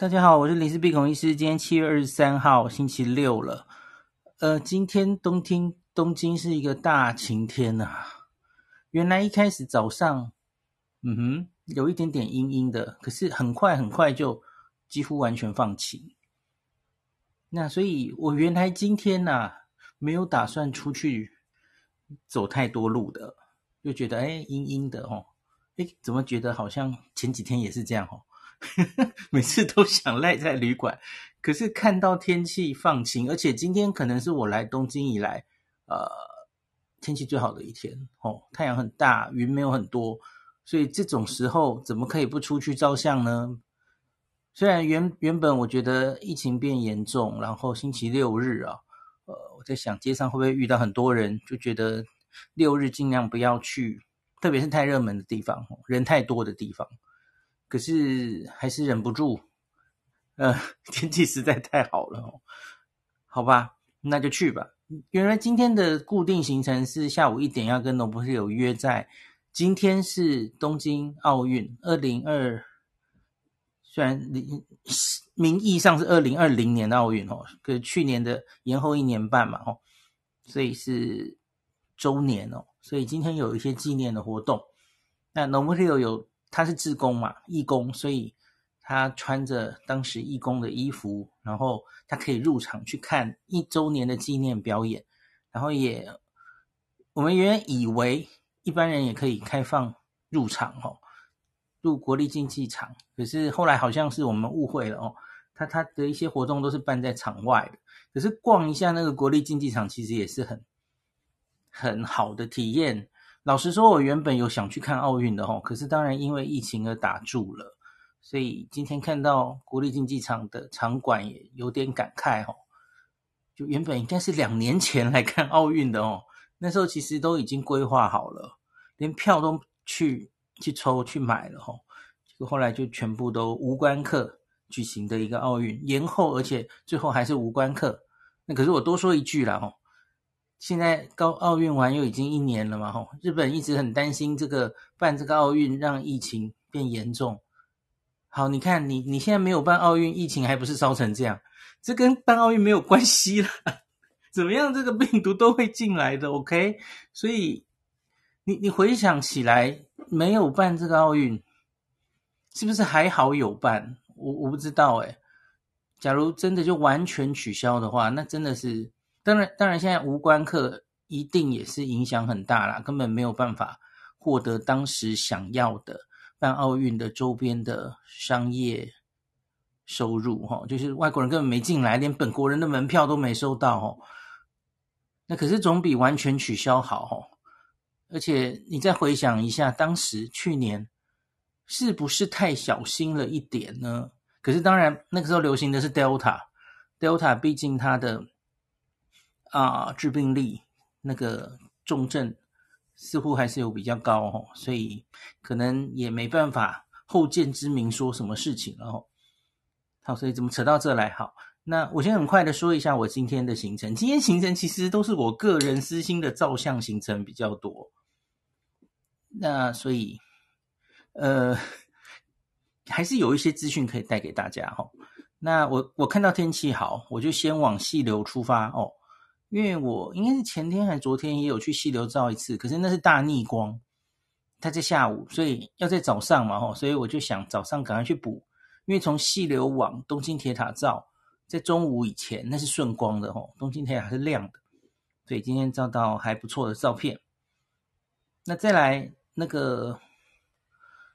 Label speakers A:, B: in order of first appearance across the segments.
A: 大家好，我是林氏鼻孔医师。今天七月二十三号，星期六了。呃，今天东京东京是一个大晴天呐、原来一开始早上，嗯哼，有一点点阴阴的，可是很快很快就几乎完全放晴。那所以，我原来今天呐、啊，没有打算出去走太多路的，就觉得哎，阴阴的哦，哎，怎么觉得好像前几天也是这样哦？每次都想赖在旅馆，可是看到天气放晴，而且今天可能是我来东京以来，呃，天气最好的一天哦，太阳很大，云没有很多，所以这种时候怎么可以不出去照相呢？虽然原原本我觉得疫情变严重，然后星期六日啊，呃，我在想街上会不会遇到很多人，就觉得六日尽量不要去，特别是太热门的地方，人太多的地方。可是还是忍不住，呃，天气实在太好了哦，好吧，那就去吧。原来今天的固定行程是下午一点要跟 Nobuhiro 约在，今天是东京奥运二零二，虽然名义上是二零二零年的奥运哦，可是去年的延后一年半嘛哦，所以是周年哦，所以今天有一些纪念的活动。那 Nobuhiro 有。他是志工嘛，义工，所以他穿着当时义工的衣服，然后他可以入场去看一周年的纪念表演，然后也我们原以为一般人也可以开放入场哦，入国立竞技场，可是后来好像是我们误会了哦，他他的一些活动都是办在场外的，可是逛一下那个国立竞技场，其实也是很很好的体验。老实说，我原本有想去看奥运的吼，可是当然因为疫情而打住了，所以今天看到国立竞技场的场馆也有点感慨吼。就原本应该是两年前来看奥运的哦，那时候其实都已经规划好了，连票都去去抽去买了吼，结果后来就全部都无关客举行的一个奥运延后，而且最后还是无关客。那可是我多说一句啦吼。现在高奥运完又已经一年了嘛，吼，日本一直很担心这个办这个奥运让疫情变严重。好，你看你你现在没有办奥运，疫情还不是烧成这样？这跟办奥运没有关系啦，怎么样？这个病毒都会进来的，OK？所以你你回想起来，没有办这个奥运，是不是还好有办？我我不知道诶。假如真的就完全取消的话，那真的是。当然，当然，现在无关客一定也是影响很大啦，根本没有办法获得当时想要的办奥运的周边的商业收入，哈，就是外国人根本没进来，连本国人的门票都没收到，哦。那可是总比完全取消好，哦。而且你再回想一下，当时去年是不是太小心了一点呢？可是当然，那个时候流行的是 Delta，Delta 毕竟它的。啊，致病力那个重症似乎还是有比较高哦，所以可能也没办法后见之明说什么事情了哦。好，所以怎么扯到这来？好，那我先很快的说一下我今天的行程。今天行程其实都是我个人私心的照相行程比较多。那所以，呃，还是有一些资讯可以带给大家哈。那我我看到天气好，我就先往细流出发哦。因为我应该是前天还昨天也有去溪流照一次，可是那是大逆光，它在下午，所以要在早上嘛吼，所以我就想早上赶快去补，因为从溪流往东京铁塔照，在中午以前那是顺光的吼，东京铁塔是亮的，所以今天照到还不错的照片。那再来那个，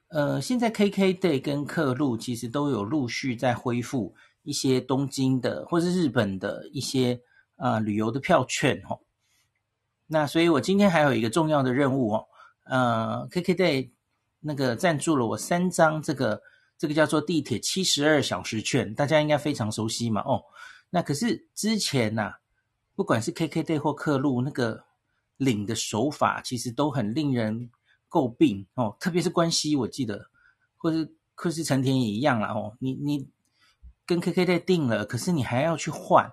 A: 呃，现在 KKday 跟客路其实都有陆续在恢复一些东京的或是日本的一些。啊、旅游的票券哦，那所以我今天还有一个重要的任务哦，呃，KKday 那个赞助了我三张这个这个叫做地铁七十二小时券，大家应该非常熟悉嘛哦。那可是之前呐、不管是 KKday 或客路，那个领的手法其实都很令人诟病哦，特别是关西，我记得，或是或是成田也一样啦哦，你你跟 KKday 订了，可是你还要去换。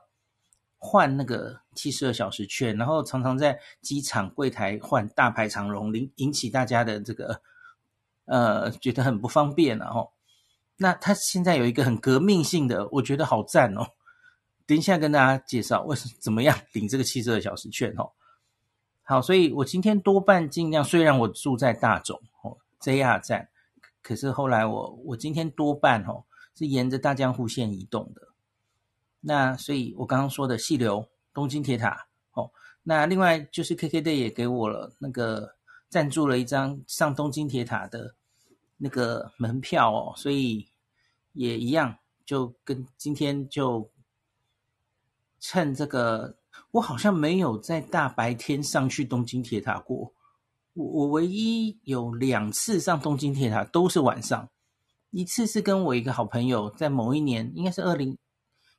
A: 换那个七十二小时券，然后常常在机场柜台换，大排长龙，引引起大家的这个呃觉得很不方便，然后那它现在有一个很革命性的，我觉得好赞哦。等一下跟大家介绍为什么怎么样领这个七十二小时券哦。好，所以我今天多半尽量，虽然我住在大塚哦 JR 站，可是后来我我今天多半哦是沿着大江户线移动的。那所以我刚刚说的细流东京铁塔哦，那另外就是 KKday 也给我了那个赞助了一张上东京铁塔的那个门票哦，所以也一样，就跟今天就趁这个。我好像没有在大白天上去东京铁塔过，我我唯一有两次上东京铁塔都是晚上，一次是跟我一个好朋友在某一年，应该是二零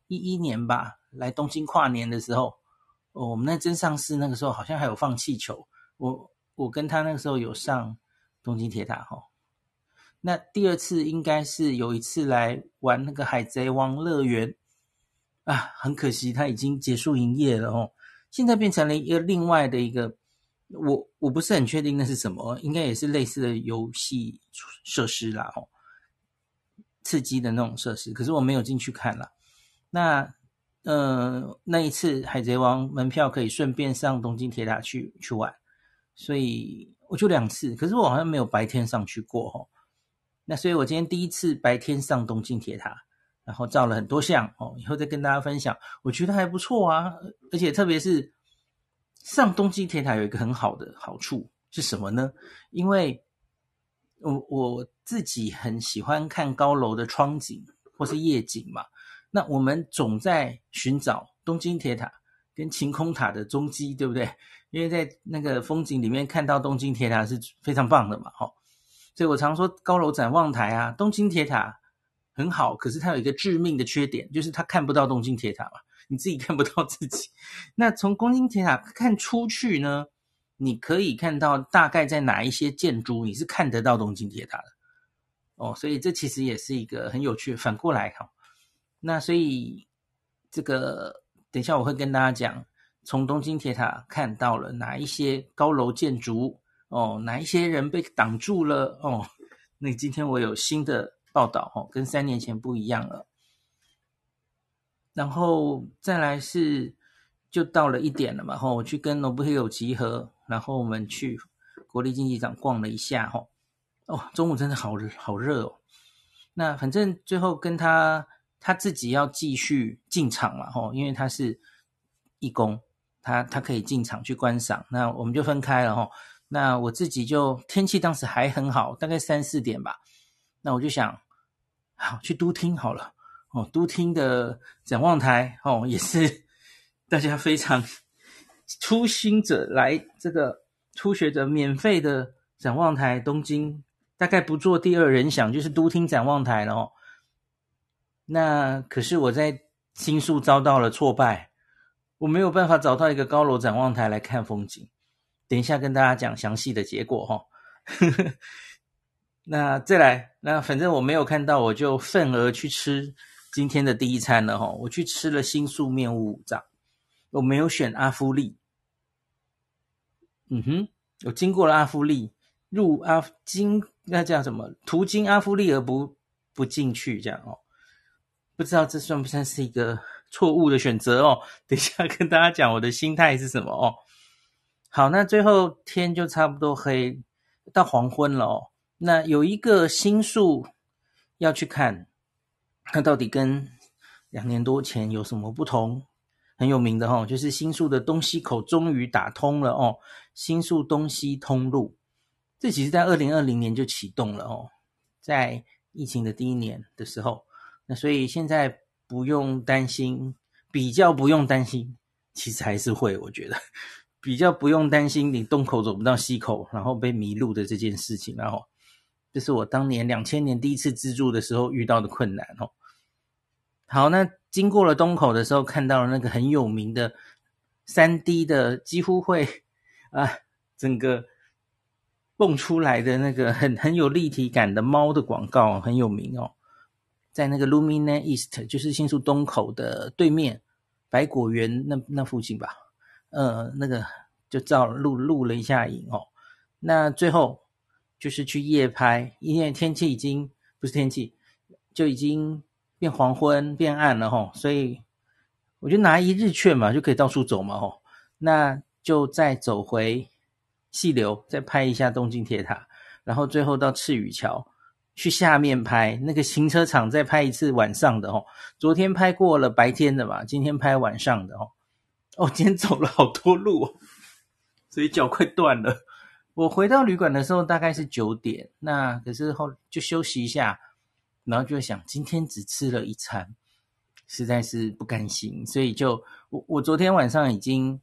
A: 一一年吧，来东京跨年的时候，哦，我们那真上市那个时候好像还有放气球，我我跟他那个时候有上东京铁塔哈。那第二次应该是有一次来玩那个海贼王乐园。啊，很可惜，它已经结束营业了哦。现在变成了一个另外的一个，我我不是很确定那是什么，应该也是类似的游戏设施啦哦，刺激的那种设施。可是我没有进去看啦。那呃，那一次海贼王门票可以顺便上东京铁塔去去玩，所以我就两次。可是我好像没有白天上去过哦。那所以我今天第一次白天上东京铁塔。然后照了很多相哦，以后再跟大家分享，我觉得还不错啊。而且特别是上东京铁塔有一个很好的好处是什么呢？因为我我自己很喜欢看高楼的窗景或是夜景嘛。那我们总在寻找东京铁塔跟晴空塔的踪迹，对不对？因为在那个风景里面看到东京铁塔是非常棒的嘛，哈。所以我常说高楼展望台啊，东京铁塔。很好，可是它有一个致命的缺点，就是它看不到东京铁塔嘛，你自己 看不到自己。那从东京铁塔看出去呢，你可以看到大概在哪一些建筑，你是看得到东京铁塔的。哦，所以这其实也是一个很有趣。反过来哈，那所以这个等一下我会跟大家讲，从东京铁塔看到了哪一些高楼建筑哦，哪一些人被挡住了哦。那今天我有新的。报道哦，跟三年前不一样了。然后再来是，就到了一点了嘛，吼，我去跟 Nobuhiro 集合，然后我们去国立竞技场逛了一下，吼，哦，中午真的好好热哦。那反正最后跟他他自己要继续进场嘛，吼，因为他是义工，他他可以进场去观赏，那我们就分开了，吼。那我自己就天气当时还很好，大概三四点吧。那我就想，好去都厅好了哦，都厅的展望台哦，也是 大家非常初心者来这个初学者免费的展望台。东京大概不做第二人想，就是都厅展望台了哦。那可是我在新宿遭到了挫败，我没有办法找到一个高楼展望台来看风景。等一下跟大家讲详细的结果哈、哦。那再来，那反正我没有看到，我就愤而去吃今天的第一餐了哈。我去吃了新宿面屋五藏，我没有选阿夫利。嗯哼，我经过了阿夫利，入阿经那叫什么？途经阿夫利而不不进去，这样哦。不知道这算不算是一个错误的选择哦？等一下跟大家讲我的心态是什么哦。好，那最后天就差不多黑到黄昏了哦。那有一个新宿要去看，它到底跟两年多前有什么不同？很有名的哦，就是新宿的东西口终于打通了哦，新宿东西通路，这其实在二零二零年就启动了哦，在疫情的第一年的时候，所以现在不用担心，比较不用担心，其实还是会，我觉得比较不用担心你东口走不到西口，然后被迷路的这件事情，然后。这是我当年两千年第一次自助的时候遇到的困难哦。好，那经过了东口的时候，看到了那个很有名的三 D 的，几乎会啊整个蹦出来的那个很很有立体感的猫的广告，很有名哦。在那个 Lumine East，就是新宿东口的对面，百果园那那附近吧。呃，那个就照录录了一下影哦。那最后。就是去夜拍，因为天气已经不是天气，就已经变黄昏变暗了吼，所以我就拿一日券嘛，就可以到处走嘛吼，那就再走回细流，再拍一下东京铁塔，然后最后到赤羽桥去下面拍那个行车场，再拍一次晚上的吼。昨天拍过了白天的嘛，今天拍晚上的吼。哦，今天走了好多路哦，所以脚快断了。我回到旅馆的时候大概是九点，那可是后就休息一下，然后就想今天只吃了一餐，实在是不甘心，所以就我我昨天晚上已经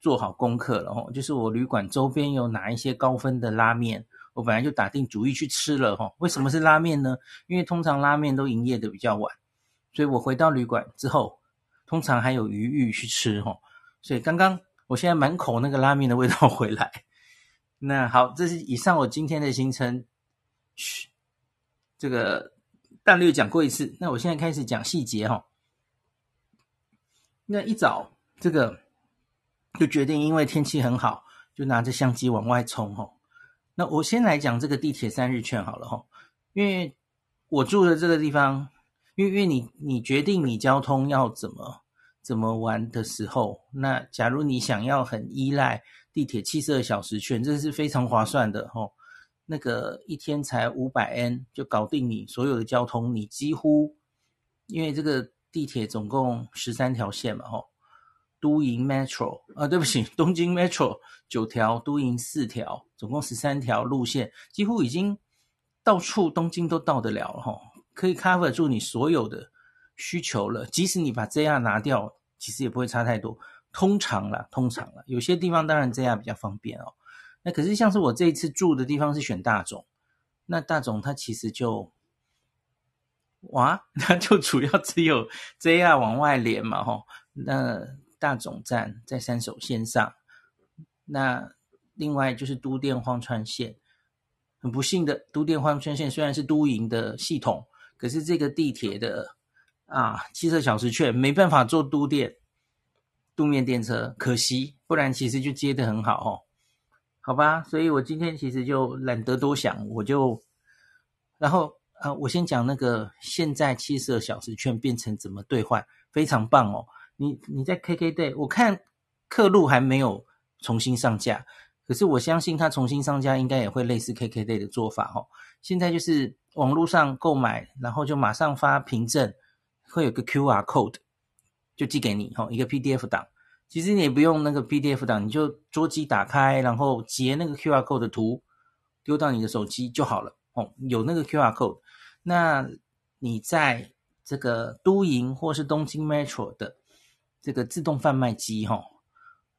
A: 做好功课了吼，就是我旅馆周边有哪一些高分的拉面，我本来就打定主意去吃了哈。为什么是拉面呢？因为通常拉面都营业的比较晚，所以我回到旅馆之后，通常还有余裕去吃哈。所以刚刚我现在满口那个拉面的味道回来。那好，这是以上我今天的行程，嘘，这个大略讲过一次。那我现在开始讲细节哈。那一早这个就决定，因为天气很好，就拿着相机往外冲哈。我先来讲这个地铁三日券好了哈，因为我住的这个地方，因为因为你你决定你交通要怎么怎么玩的时候，那假如你想要很依赖。地铁七十二小时券，这是非常划算的吼。那个一天才五百 N 就搞定你所有的交通，你几乎因为这个地铁总共十三条线嘛吼，都营 Metro 啊，对不起，东京 Metro 九条，都营四条，总共十三条路线，几乎已经到处东京都到得了吼，可以 cover 住你所有的需求了。即使你把 JR 拿掉，其实也不会差太多。通常啦，通常啦，有些地方当然这样比较方便哦。那可是像是我这一次住的地方是选大塚，那大塚它其实就，哇，它就主要只有 JR 往外连嘛，吼。那大总站在三手线上，那另外就是都电荒川线。很不幸的，都电荒川线虽然是都营的系统，可是这个地铁的啊，七十二小时券没办法坐都电。路面电车可惜，不然其实就接得很好哦，好吧，所以我今天其实就懒得多想，我就，然后啊，我先讲那个现在七十二小时券变成怎么兑换，非常棒哦。你你在 KKday，我看客录还没有重新上架，可是我相信它重新上架应该也会类似 KKday 的做法哦。现在就是网络上购买，然后就马上发凭证，会有个 QR code。就寄给你吼，一个 PDF 档。其实你也不用那个 PDF 档，你就桌机打开，然后截那个 QR code 的图，丢到你的手机就好了。哦，有那个 QR code，那你在这个都营或是东京 Metro 的这个自动贩卖机，哈，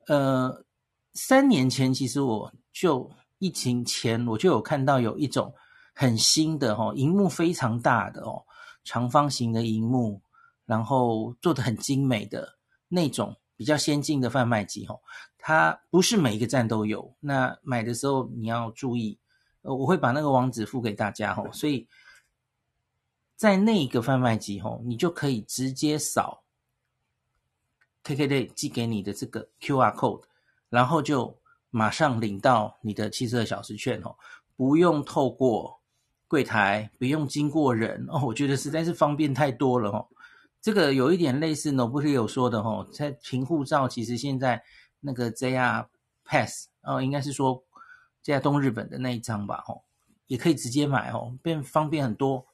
A: 呃，三年前其实我就疫情前我就有看到有一种很新的哈，萤幕非常大的哦，长方形的荧幕。然后做的很精美的那种比较先进的贩卖机吼，它不是每一个站都有。那买的时候你要注意，呃，我会把那个网址付给大家吼。所以在那个贩卖机吼，你就可以直接扫 KKday 寄给你的这个 QR code，然后就马上领到你的七十二小时券哦，不用透过柜台，不用经过人哦，我觉得实在是方便太多了哦。这个有一点类似 n o b l 有说的哦，在凭护照，其实现在那个 JR Pass 哦，应该是说在东日本的那一张吧哦，也可以直接买哦，变方便很多。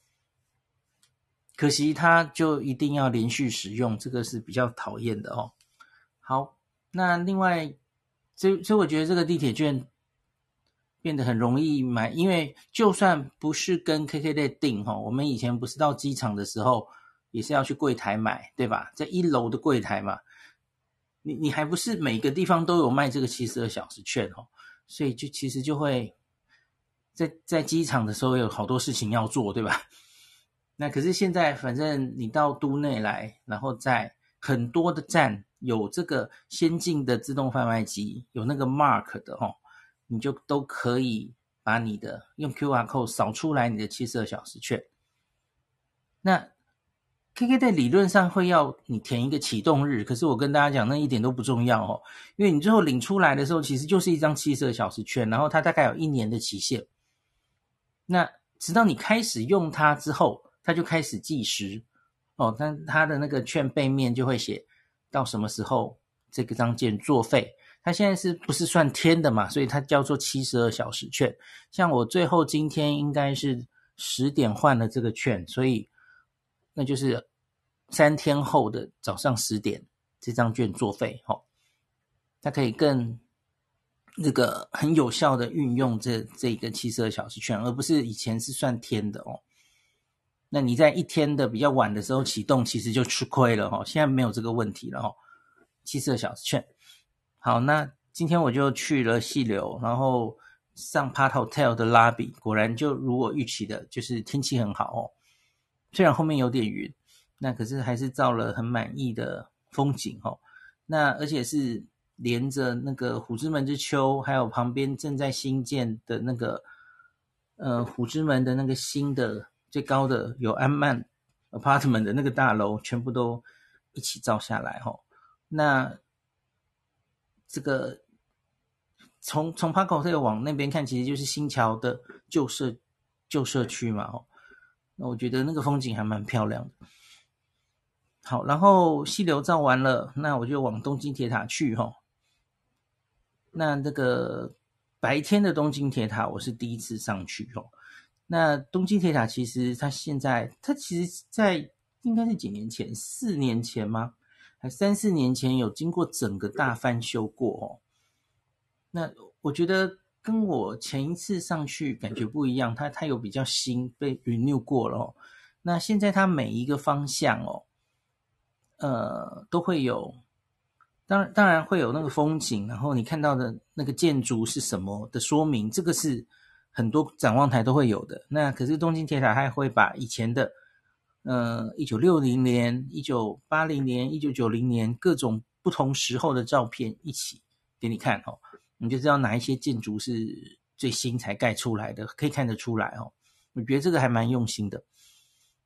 A: 可惜它就一定要连续使用，这个是比较讨厌的哦。好，那另外，所以所以我觉得这个地铁券变得很容易买，因为就算不是跟 K K 列订哈，我们以前不是到机场的时候。也是要去柜台买，对吧？在一楼的柜台嘛，你你还不是每个地方都有卖这个七十二小时券哦，所以就其实就会在在机场的时候有好多事情要做，对吧？那可是现在反正你到都内来，然后在很多的站有这个先进的自动贩卖机，有那个 mark 的哦，你就都可以把你的用 QR code 扫出来你的七十二小时券，那。KKday 理论上会要你填一个启动日，可是我跟大家讲，那一点都不重要哦，因为你最后领出来的时候，其实就是一张七十二小时券，然后它大概有一年的期限。那直到你开始用它之后，他就开始计时哦，但他的那个券背面就会写到什么时候这个张券作废。他现在是不是算天的嘛？所以它叫做七十二小时券。像我最后今天应该是十点换了这个券，所以那就是三天后的早上十点，这张券作废。哦，它可以更。那个很有效的运用这这个七十二小时券，而不是以前是算天的哦。那你在一天的比较晚的时候启动，其实就吃亏了哦。现在没有这个问题了哦。七十二小时券，好，那今天我就去了细流，然后上 Part Hotel 的 lobby，果然就如我预期的，就是天气很好哦。虽然后面有点云，那可是还是照了很满意的风景哦。那而且是。连着那个虎之门之丘，还有旁边正在新建的那个，呃，虎之门的那个新的最高的有安曼 apartment 的那个大楼，全部都一起照下来吼。那这个从从 Park Hotel 往那边看，其实就是新桥的旧社旧社区嘛吼。那我觉得那个风景还蛮漂亮的。好，然后溪流照完了，那我就往东京铁塔去吼。那这个白天的东京铁塔，我是第一次上去哦。那东京铁塔其实它现在，它其实，在应该是几年前，四年前吗？还三四年前有经过整个大翻修过哦。那我觉得跟我前一次上去感觉不一样，它它有比较新，被 renew 过了哦。那现在它每一个方向哦，呃，都会有。当然，当然会有那个风景，然后你看到的那个建筑是什么的说明，这个是很多展望台都会有的。那可是东京铁塔还会把以前的，呃，一九六零年、一九八零年、一九九零年各种不同时候的照片一起给你看哦，你就知道哪一些建筑是最新才盖出来的，可以看得出来哦。我觉得这个还蛮用心的。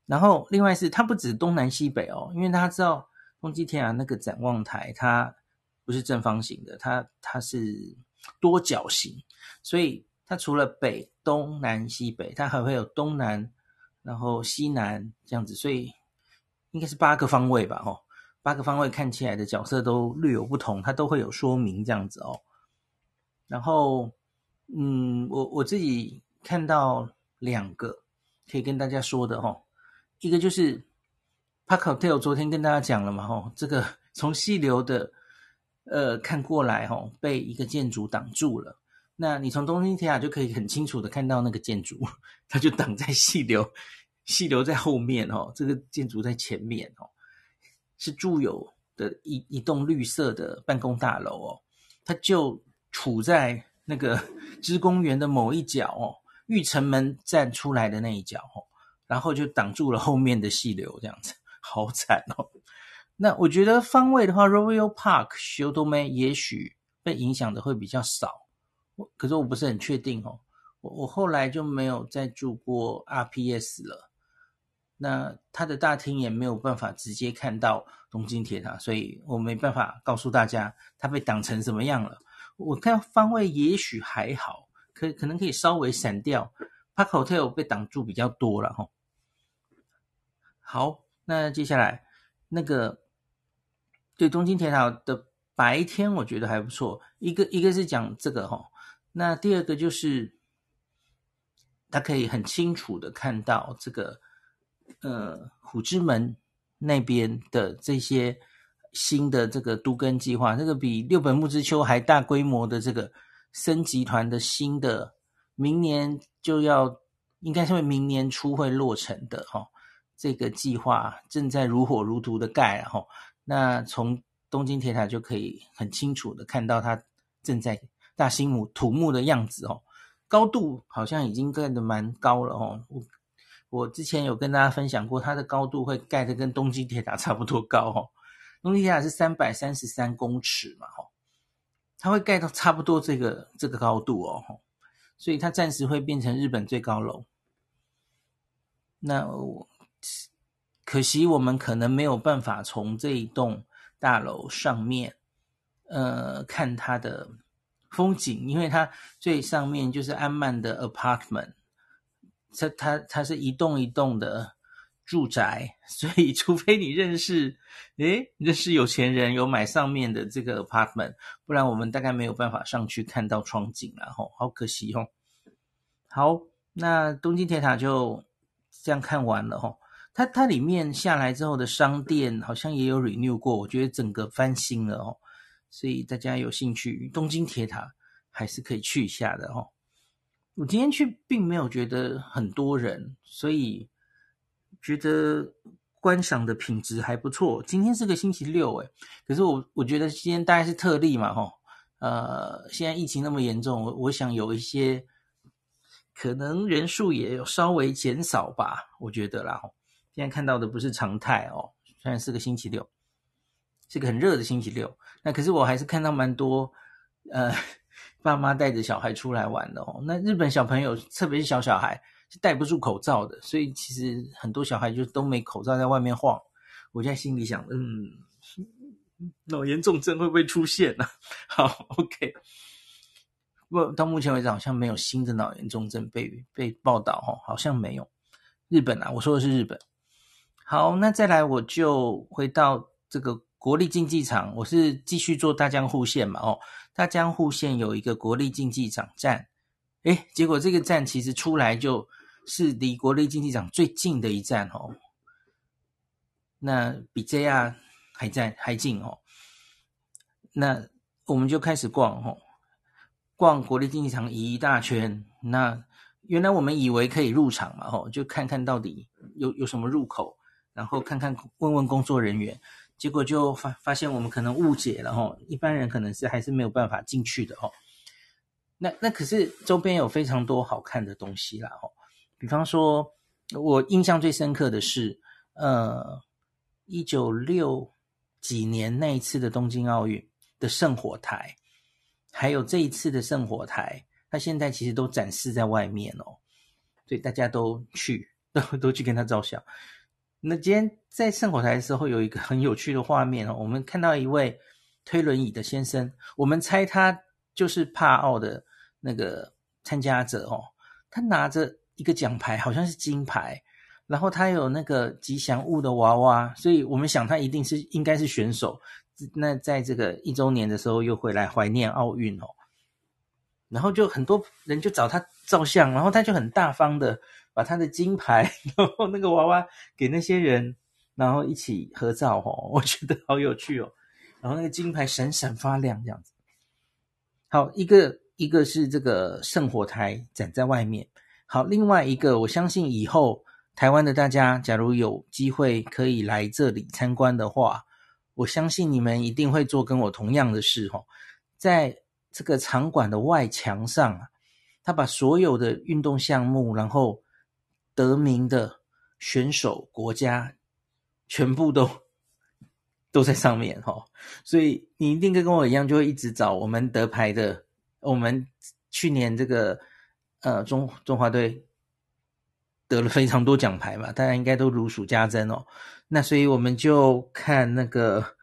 A: 然后另外是它不止东南西北哦，因为大家知道。东京铁塔那个展望台，它不是正方形的，它它是多角形，所以它除了北、东南、西北，它还会有东南，然后西南这样子，所以应该是八个方位吧？哦，八个方位看起来的角色都略有不同，它都会有说明这样子哦。然后，嗯，我我自己看到两个可以跟大家说的哦，一个就是。Park Hotel 昨天跟大家讲了嘛，吼，这个 从细流的呃看过来，吼，被一个建筑挡住了。那你从东京铁塔就可以很清楚的看到那个建筑，它就挡在细流，细流在后面，哦，这个建筑在前面，哦，是住友的一一栋绿色的办公大楼哦，它就处在那个芝公园的某一角哦，玉城门站出来的那一角，哦，然后就挡住了后面的细流，这样子。好惨哦！那我觉得方位的话，Royal Park 汐留也许被影响的会比较少，可是我不是很确定哦。我我后来就没有再住过 RPS 了，那它的大厅也没有办法直接看到东京铁塔，所以我没办法告诉大家它被挡成什么样了。我看方位也许还好，可可能可以稍微闪掉。Park Hotel 被挡住比较多了哈。好。那接下来，那个对东京铁塔的白天，我觉得还不错。一个一个是讲这个哈，那第二个就是，他可以很清楚的看到这个呃虎之门那边的这些新的这个都更计划，这个比六本木之丘还大规模的这个森集团的新的，明年就要应该是会明年初会落成的哈。这个计划正在如火如荼的盖，然后那从东京铁塔就可以很清楚的看到它正在大兴木土木的样子哦，高度好像已经盖得蛮高了哦。我我之前有跟大家分享过，它的高度会盖得跟东京铁塔差不多高哦。东京铁塔是三百三十三公尺嘛，哦，它会盖到差不多这个这个高度哦，所以它暂时会变成日本最高楼。那我。可惜我们可能没有办法从这一栋大楼上面，呃，看它的风景，因为它最上面就是安曼的 apartment，它它它是一栋一栋的住宅，所以除非你认识，诶，认识有钱人有买上面的这个 apartment，不然我们大概没有办法上去看到窗景了吼，好可惜哦。好，那东京铁塔就这样看完了吼，它它里面下来之后的商店好像也有 renew 过，我觉得整个翻新了哦，所以大家有兴趣东京铁塔还是可以去一下的哦。我今天去并没有觉得很多人，所以。觉得观赏的品质还不错。今天是个星期六，诶，可是我我觉得今天大概是特例嘛，吼，呃，现在疫情那么严重，我我想有一些可能人数也有稍微减少吧，我觉得啦，现在看到的不是常态哦，虽然是个星期六，是个很热的星期六，那可是我还是看到蛮多，呃，爸妈带着小孩出来玩的哦。那日本小朋友，特别是小小孩。是戴不住口罩的，所以其实很多小孩就都没口罩在外面晃。我在心里想，嗯，脑炎重症会不会出现呢？好，OK。不过到目前为止好像没有新的脑炎重症被被报道哦，好像没有。日本啊，我说的是日本。好，那再来我就回到这个国立竞技场，我是继续做大江户线嘛，哦，大江户线有一个国立竞技场站，诶，结果这个站其实出来就是离国立竞技场最近的一站哦，那比 JR 还在还近哦。那我们就开始逛哦，逛国立竞技场一大圈。那原来我们以为可以入场嘛，吼，就看看到底有有什么入口，然后看看问问工作人员，结果就发发现我们可能误解了吼，一般人可能是还是没有办法进去的哦。那那可是周边有非常多好看的东西啦，吼。比方说，我印象最深刻的是，呃，一九六几年那一次的东京奥运的圣火台，还有这一次的圣火台，它现在其实都展示在外面哦，所以大家都去，都都去跟他照相。那今天在圣火台的时候，有一个很有趣的画面哦，我们看到一位推轮椅的先生，我们猜他就是帕奥的那个参加者哦，他拿着。一个奖牌好像是金牌，然后他有那个吉祥物的娃娃，所以我们想他一定是应该是选手。那在这个一周年的时候又回来怀念奥运哦，然后就很多人就找他照相，然后他就很大方的把他的金牌，然后那个娃娃给那些人，然后一起合照哦，我觉得好有趣哦。然后那个金牌闪闪发亮这样子。好，一个一个是这个圣火台展在外面。好，另外一个，我相信以后台湾的大家，假如有机会可以来这里参观的话，我相信你们一定会做跟我同样的事哈。在这个场馆的外墙上啊，他把所有的运动项目，然后得名的选手国家，全部都都在上面哈。所以你一定跟跟我一样，就会一直找我们得牌的，我们去年这个。呃，中中华队得了非常多奖牌嘛，大家应该都如数家珍哦。那所以我们就看那个，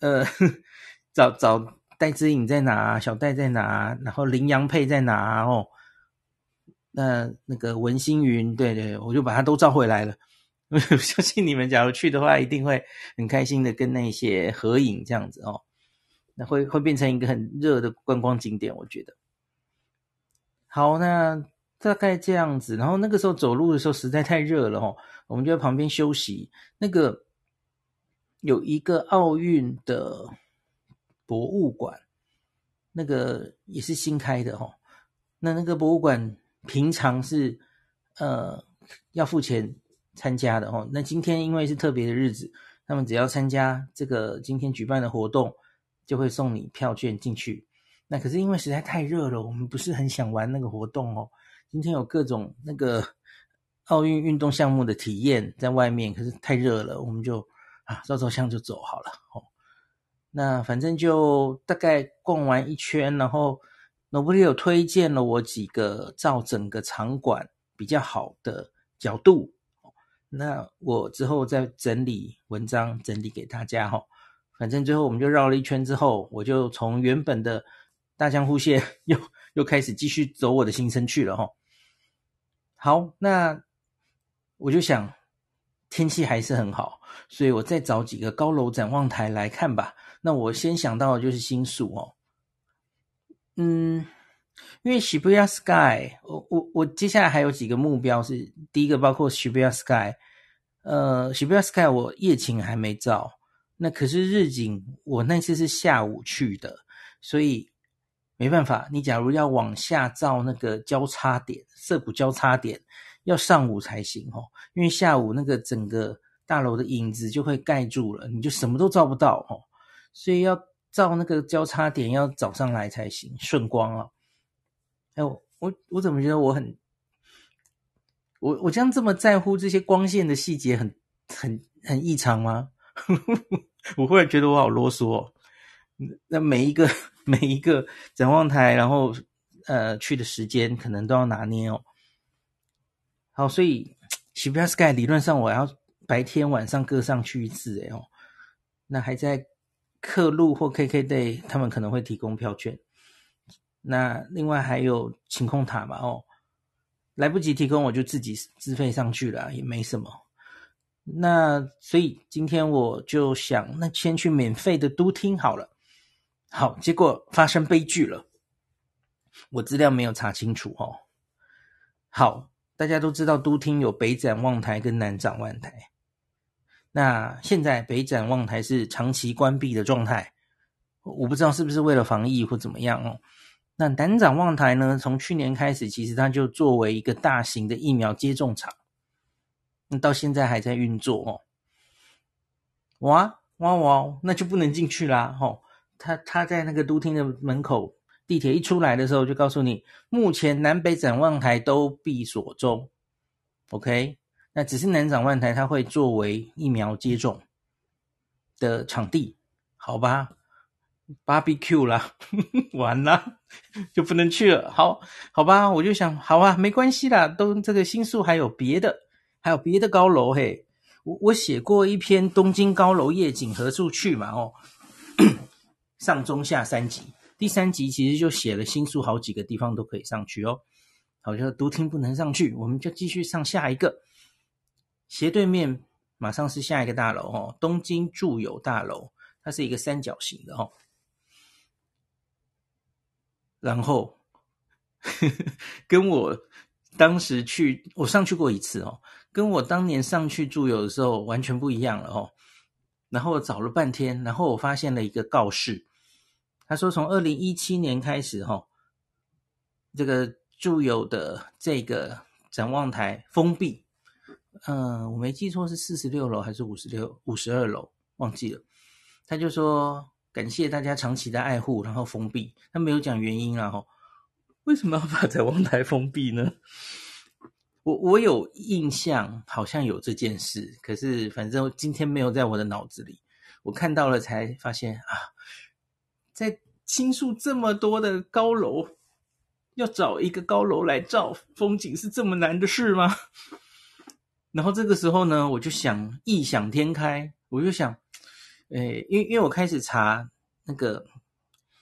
A: 呃，找找戴资颖在哪，小戴在哪，然后林洋配在哪哦。那那个文星云，对对，我就把它都召回来了。我相信你们假如去的话，一定会很开心的跟那些合影这样子哦。那会会变成一个很热的观光景点，我觉得。好，那大概这样子。然后那个时候走路的时候实在太热了哦，我们就在旁边休息。那个有一个奥运的博物馆，那个也是新开的哦。那那个博物馆平常是呃要付钱参加的哦。那今天因为是特别的日子，他们只要参加这个今天举办的活动，就会送你票券进去。那可是因为实在太热了，我们不是很想玩那个活动哦。今天有各种那个 奥运运动项目的体验在外面，可是太热了，我们就啊照照相就走好了哦。那反正就大概逛完一圈，然后我有推荐了我几个照整个场馆比较好的角度。那我之后再整理文章整理给大家哈。反正最后我们就绕了一圈之后，我就从原本的。大江户线 又又开始继续走我的行程去了哈。好，那我就想天气还是很好，所以我再找几个高楼展望台来看吧。那我先想到的就是新宿哦，嗯，因为 Shibuya Sky，我我我接下来还有几个目标是，第一个包括 Shibuya Sky，呃，Shibuya Sky 我夜景还没照，那可是日景我那次是下午去的，所以没办法。你假如要往下照那个交叉点，涩谷交叉点。要上午才行哦，因为下午那个整个大楼的影子就会盖住了，你就什么都照不到哦。所以要照那个交叉点，要早上来才行，顺光啊。哎，我我怎么觉得我很，我我这样这么在乎这些光线的细节很，很很很异常吗？我忽然觉得我好啰嗦哦。那每一个 每一个展望台，然后呃去的时间可能都要拿捏哦。好，所以，Sip Y Sky 理论上我要白天晚上各上去一次，哎哦，那还在客路或 KKday，他们可能会提供票券。那另外还有晴空塔嘛，哦，来不及提供我就自己自费上去了，也没什么。那所以今天我就想，那先去免费的都厅好了。好，结果发生悲剧了，我资料没有查清楚哦。好。大家都知道，都厅有北展望台跟南展望台。那现在北展望台是长期关闭的状态，我不知道是不是为了防疫或怎么样哦。那南展望台呢？从去年开始，其实它就作为一个大型的疫苗接种场，那到现在还在运作哦。哇哇哇，那就不能进去啦！吼，他他在那个都厅的门口。地铁一出来的时候，就告诉你，目前南北展望台都闭锁中。OK，那只是南展万台，它会作为疫苗接种的场地，好吧？Barbecue 啦，完了就不能去了。好，好吧，我就想，好啊，没关系啦，都这个新宿还有别的，还有别的高楼嘿。我我写过一篇东京高楼夜景何处去嘛？哦，上中下三集。第三集其实就写了新宿好几个地方都可以上去哦，好像都听不能上去，我们就继续上下一个，斜对面马上是下一个大楼哦，东京住友大楼，它是一个三角形的哦，然后呵呵 跟我当时去，我上去过一次哦，跟我当年上去住友的时候完全不一样了哦，然后我找了半天，然后我发现了一个告示。他说：“从二零一七年开始，哈，这个住友的这个展望台封闭。嗯，我没记错是四十六楼还是五十六、五十二楼，忘记了。他就说感谢大家长期的爱护，然后封闭。他没有讲原因啊，为什么要把展望台封闭呢？我我有印象，好像有这件事，可是反正今天没有在我的脑子里。我看到了才发现啊。”在新宿这么多的高楼，要找一个高楼来照风景是这么难的事吗？然后这个时候呢，我就想异想天开，我就想，诶，因为因为我开始查那个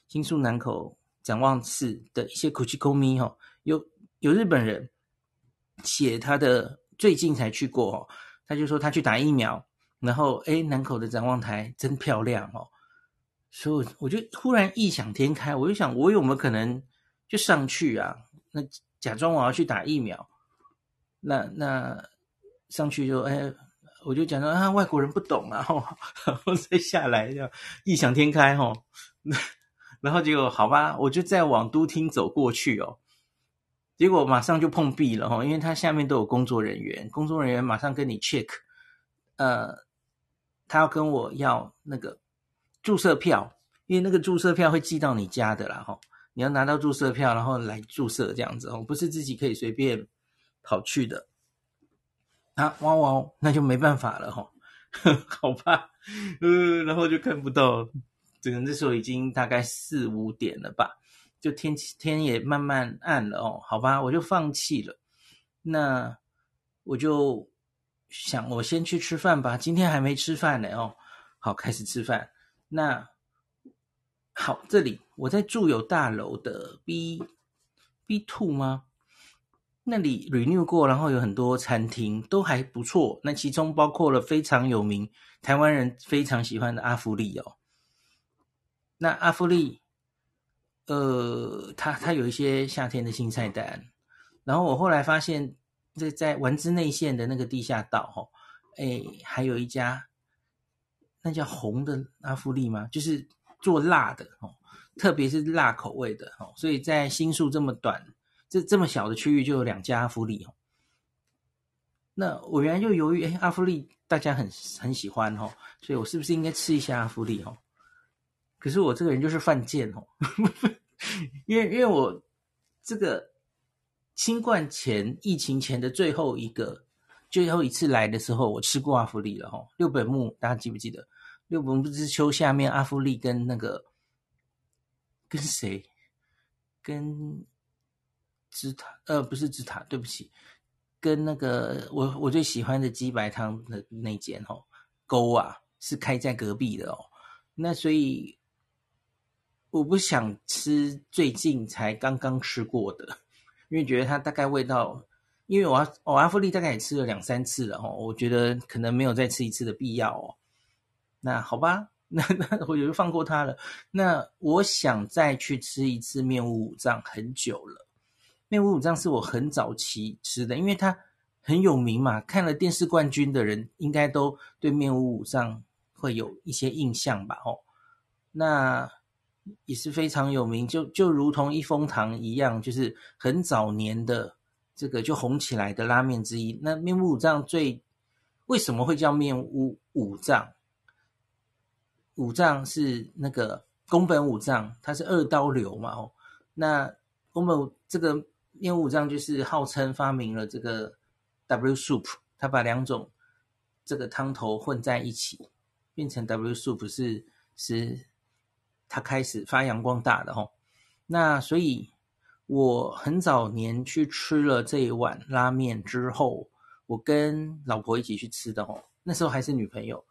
A: 新宿南口展望室的一些口气口咪哈，有有日本人写他的最近才去过哦，他就说他去打疫苗，然后诶，南口的展望台真漂亮哦。所以我就忽然异想天开，我就想，我有没有可能就上去啊？那假装我要去打疫苗，那那上去就哎，我就讲说啊，外国人不懂啊，然后再下来这样异想天开哈，然后结果好吧，我就再往都厅走过去哦，结果马上就碰壁了哈，因为他下面都有工作人员，工作人员马上跟你 check，呃，他要跟我要那个。注册票，因为那个注册票会寄到你家的啦，吼，你要拿到注册票，然后来注册这样子哦，不是自己可以随便跑去的。啊，哇哇，那就没办法了，吼，好吧，呃，然后就看不到，可能这时候已经大概四五点了吧，就天气天也慢慢暗了哦，好吧，我就放弃了。那我就想，我先去吃饭吧，今天还没吃饭呢，哦，好，开始吃饭。那好，这里我在住友大楼的 B B two 吗？那里 renew 过，然后有很多餐厅都还不错。那其中包括了非常有名、台湾人非常喜欢的阿芙丽哦。那阿芙丽，呃，它它有一些夏天的新菜单。然后我后来发现，在在丸之内线的那个地下道哦，哎，还有一家，那叫红的阿芙丽吗？就是做辣的哦，特别是辣口味的哦。所以在新宿这么短。这这么小的区域就有两家阿芙丽哦，那我原来就犹豫，哎，阿芙丽大家很很喜欢哦，所以我是不是应该吃一下阿芙丽哦？可是我这个人就是犯贱哦，因为因为我这个新冠前疫情前的最后一个最后一次来的时候，我吃过阿芙丽了哦。六本木大家记不记得？六本木之丘下面阿芙丽跟那个跟谁跟？芝塔，呃，不是芝塔，对不起，跟那个我我最喜欢的鸡白汤的那间哦，沟啊是开在隔壁的哦，那所以我不想吃最近才刚刚吃过的，因为觉得它大概味道，因为我阿我阿芙丽大概也吃了两三次了哦，我觉得可能没有再吃一次的必要哦。那好吧，那那我就放过它了。那我想再去吃一次面屋武藏很久了。面屋武藏是我很早期吃的，因为它很有名嘛。看了电视冠军的人，应该都对面屋武藏会有一些印象吧？哦，那也是非常有名，就就如同一风堂一样，就是很早年的这个就红起来的拉面之一。那面屋武藏最为什么会叫面五五藏？五藏是那个宫本武藏，他是二刀流嘛？哦，那宫本这个。面屋武藏就是号称发明了这个 W soup，他把两种这个汤头混在一起，变成 W soup 是是他开始发扬光大的吼。那所以我很早年去吃了这一碗拉面之后，我跟老婆一起去吃的哦，那时候还是女朋友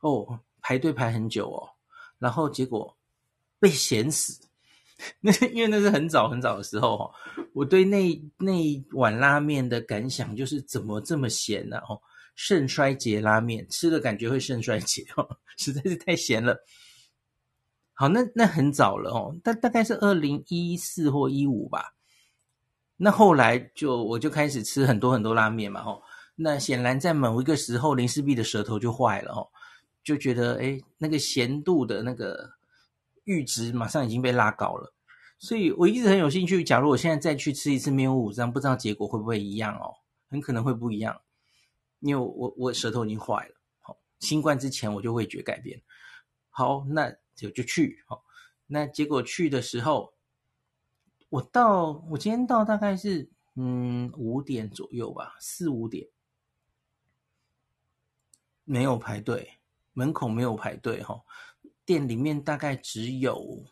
A: 哦，排队排很久哦，然后结果被咸死。那因为那是很早很早的时候哈，我对那那一碗拉面的感想就是怎么这么咸呢？哦，肾衰竭拉面吃了感觉会肾衰竭哦，实在是太咸了。好，那那很早了哦，大大概是二零一四或一五吧。那后来就我就开始吃很多很多拉面嘛哦，那显然在某一个时候林氏璧的舌头就坏了哦，就觉得诶那个咸度的那个。阈值马上已经被拉高了，所以我一直很有兴趣。假如我现在再去吃一次面屋武藏，不知道结果会不会一样哦？很可能会不一样，因为我我舌头已经坏了。好，新冠之前我就味觉改变。好，那就就去。好，那结果去的时候，我到我今天到大概是嗯五点左右吧，四五点，没有排队，门口没有排队哈。店里面大概只有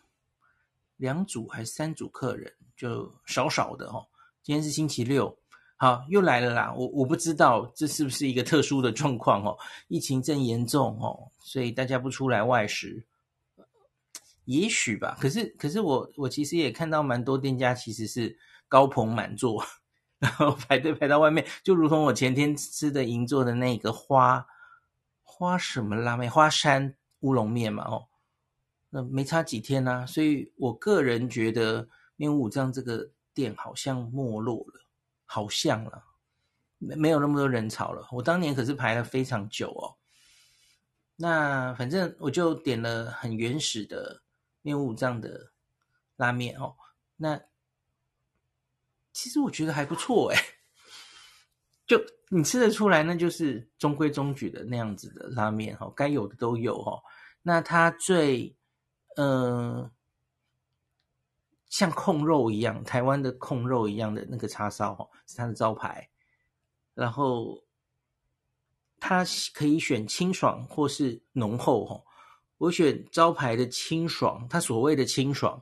A: 两组还是三组客人，就少少的哦。今天是星期六，好，又来了啦。我我不知道这是不是一个特殊的状况哦，疫情正严重哦，所以大家不出来外食，也许吧。可是可是我我其实也看到蛮多店家其实是高朋满座，然后排队排到外面，就如同我前天吃的银座的那个花花什么拉面花山。乌龙面嘛，哦，那没差几天呐，所以我个人觉得面屋武藏这个店好像没落了，好像了，没没有那么多人潮了。我当年可是排了非常久哦。那反正我就点了很原始的面屋武藏的拉面哦。那其实我觉得还不错诶，就你吃得出来，那就是中规中矩的那样子的拉面哦，该有的都有哦。那它最，呃，像控肉一样，台湾的控肉一样的那个叉烧哈，是它的招牌。然后它可以选清爽或是浓厚哈，我选招牌的清爽。它所谓的清爽，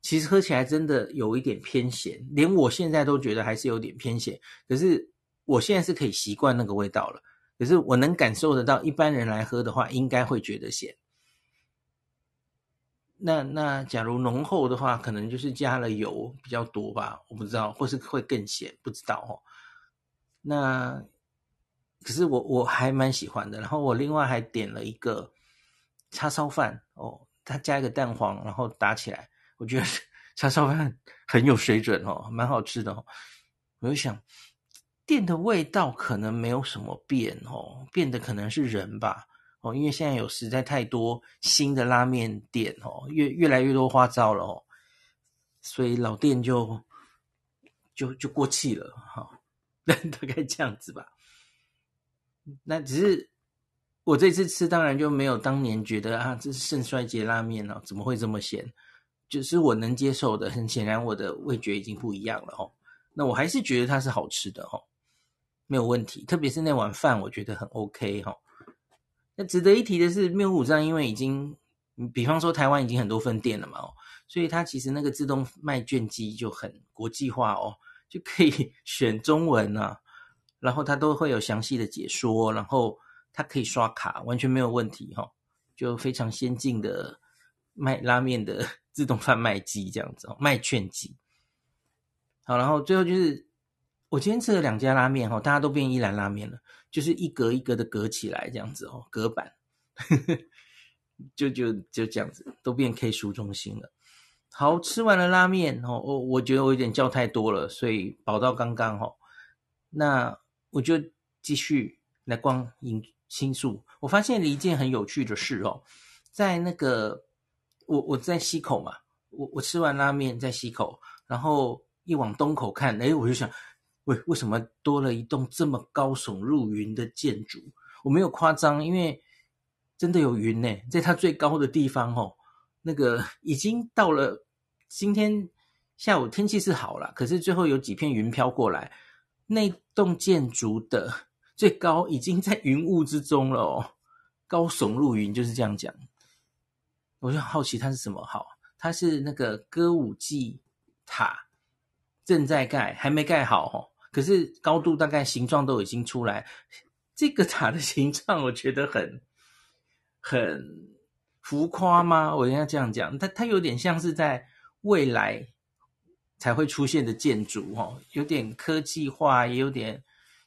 A: 其实喝起来真的有一点偏咸，连我现在都觉得还是有点偏咸。可是我现在是可以习惯那个味道了。可是我能感受得到，一般人来喝的话，应该会觉得咸。那那假如浓厚的话，可能就是加了油比较多吧，我不知道，或是会更咸，不知道哦。那可是我我还蛮喜欢的。然后我另外还点了一个叉烧饭哦，它加一个蛋黄，然后打起来，我觉得 叉烧饭很有水准哦，蛮好吃的哦。我就想店的味道可能没有什么变哦，变的可能是人吧。哦，因为现在有实在太多新的拉面店哦，越越来越多花招了哦，所以老店就就就过气了哈，大概这样子吧。那只是我这次吃，当然就没有当年觉得啊，这是肾衰竭拉面哦，怎么会这么咸？就是我能接受的。很显然，我的味觉已经不一样了哦。那我还是觉得它是好吃的哦，没有问题。特别是那碗饭，我觉得很 OK 哈。那值得一提的是，谬屋武藏因为已经，比方说台湾已经很多分店了嘛，哦，所以它其实那个自动卖券机就很国际化哦，就可以 选中文啊，然后它都会有详细的解说，然后它可以刷卡，完全没有问题哈，就非常先进的卖拉面的 自动贩卖机这样子哦，卖券机。好，然后最后就是。我今天吃了两家拉面哦，大家都变一兰拉面了，就是一格一格的隔起来这样子哦，隔板，就就就这样子，都变 K 书中心了。好，吃完了拉面哦，我我觉得我有点叫太多了，所以饱到刚刚哈。那我就继续来逛银新宿。我发现了一件很有趣的事哦，在那个我我在西口嘛，我我吃完拉面在西口，然后一往东口看，诶，我就想。为为什么多了一栋这么高耸入云的建筑？我没有夸张，因为真的有云呢，在它最高的地方哦，那个已经到了今天下午天气是好了，可是最后有几片云飘过来，那栋建筑的最高已经在云雾之中了哦，高耸入云就是这样讲。我就好奇它是什么？好，它是那个歌舞伎塔正在盖，还没盖好哦。可是高度大概形状都已经出来，这个塔的形状我觉得很很浮夸吗？我应该这样讲，它它有点像是在未来才会出现的建筑哦，有点科技化，也有点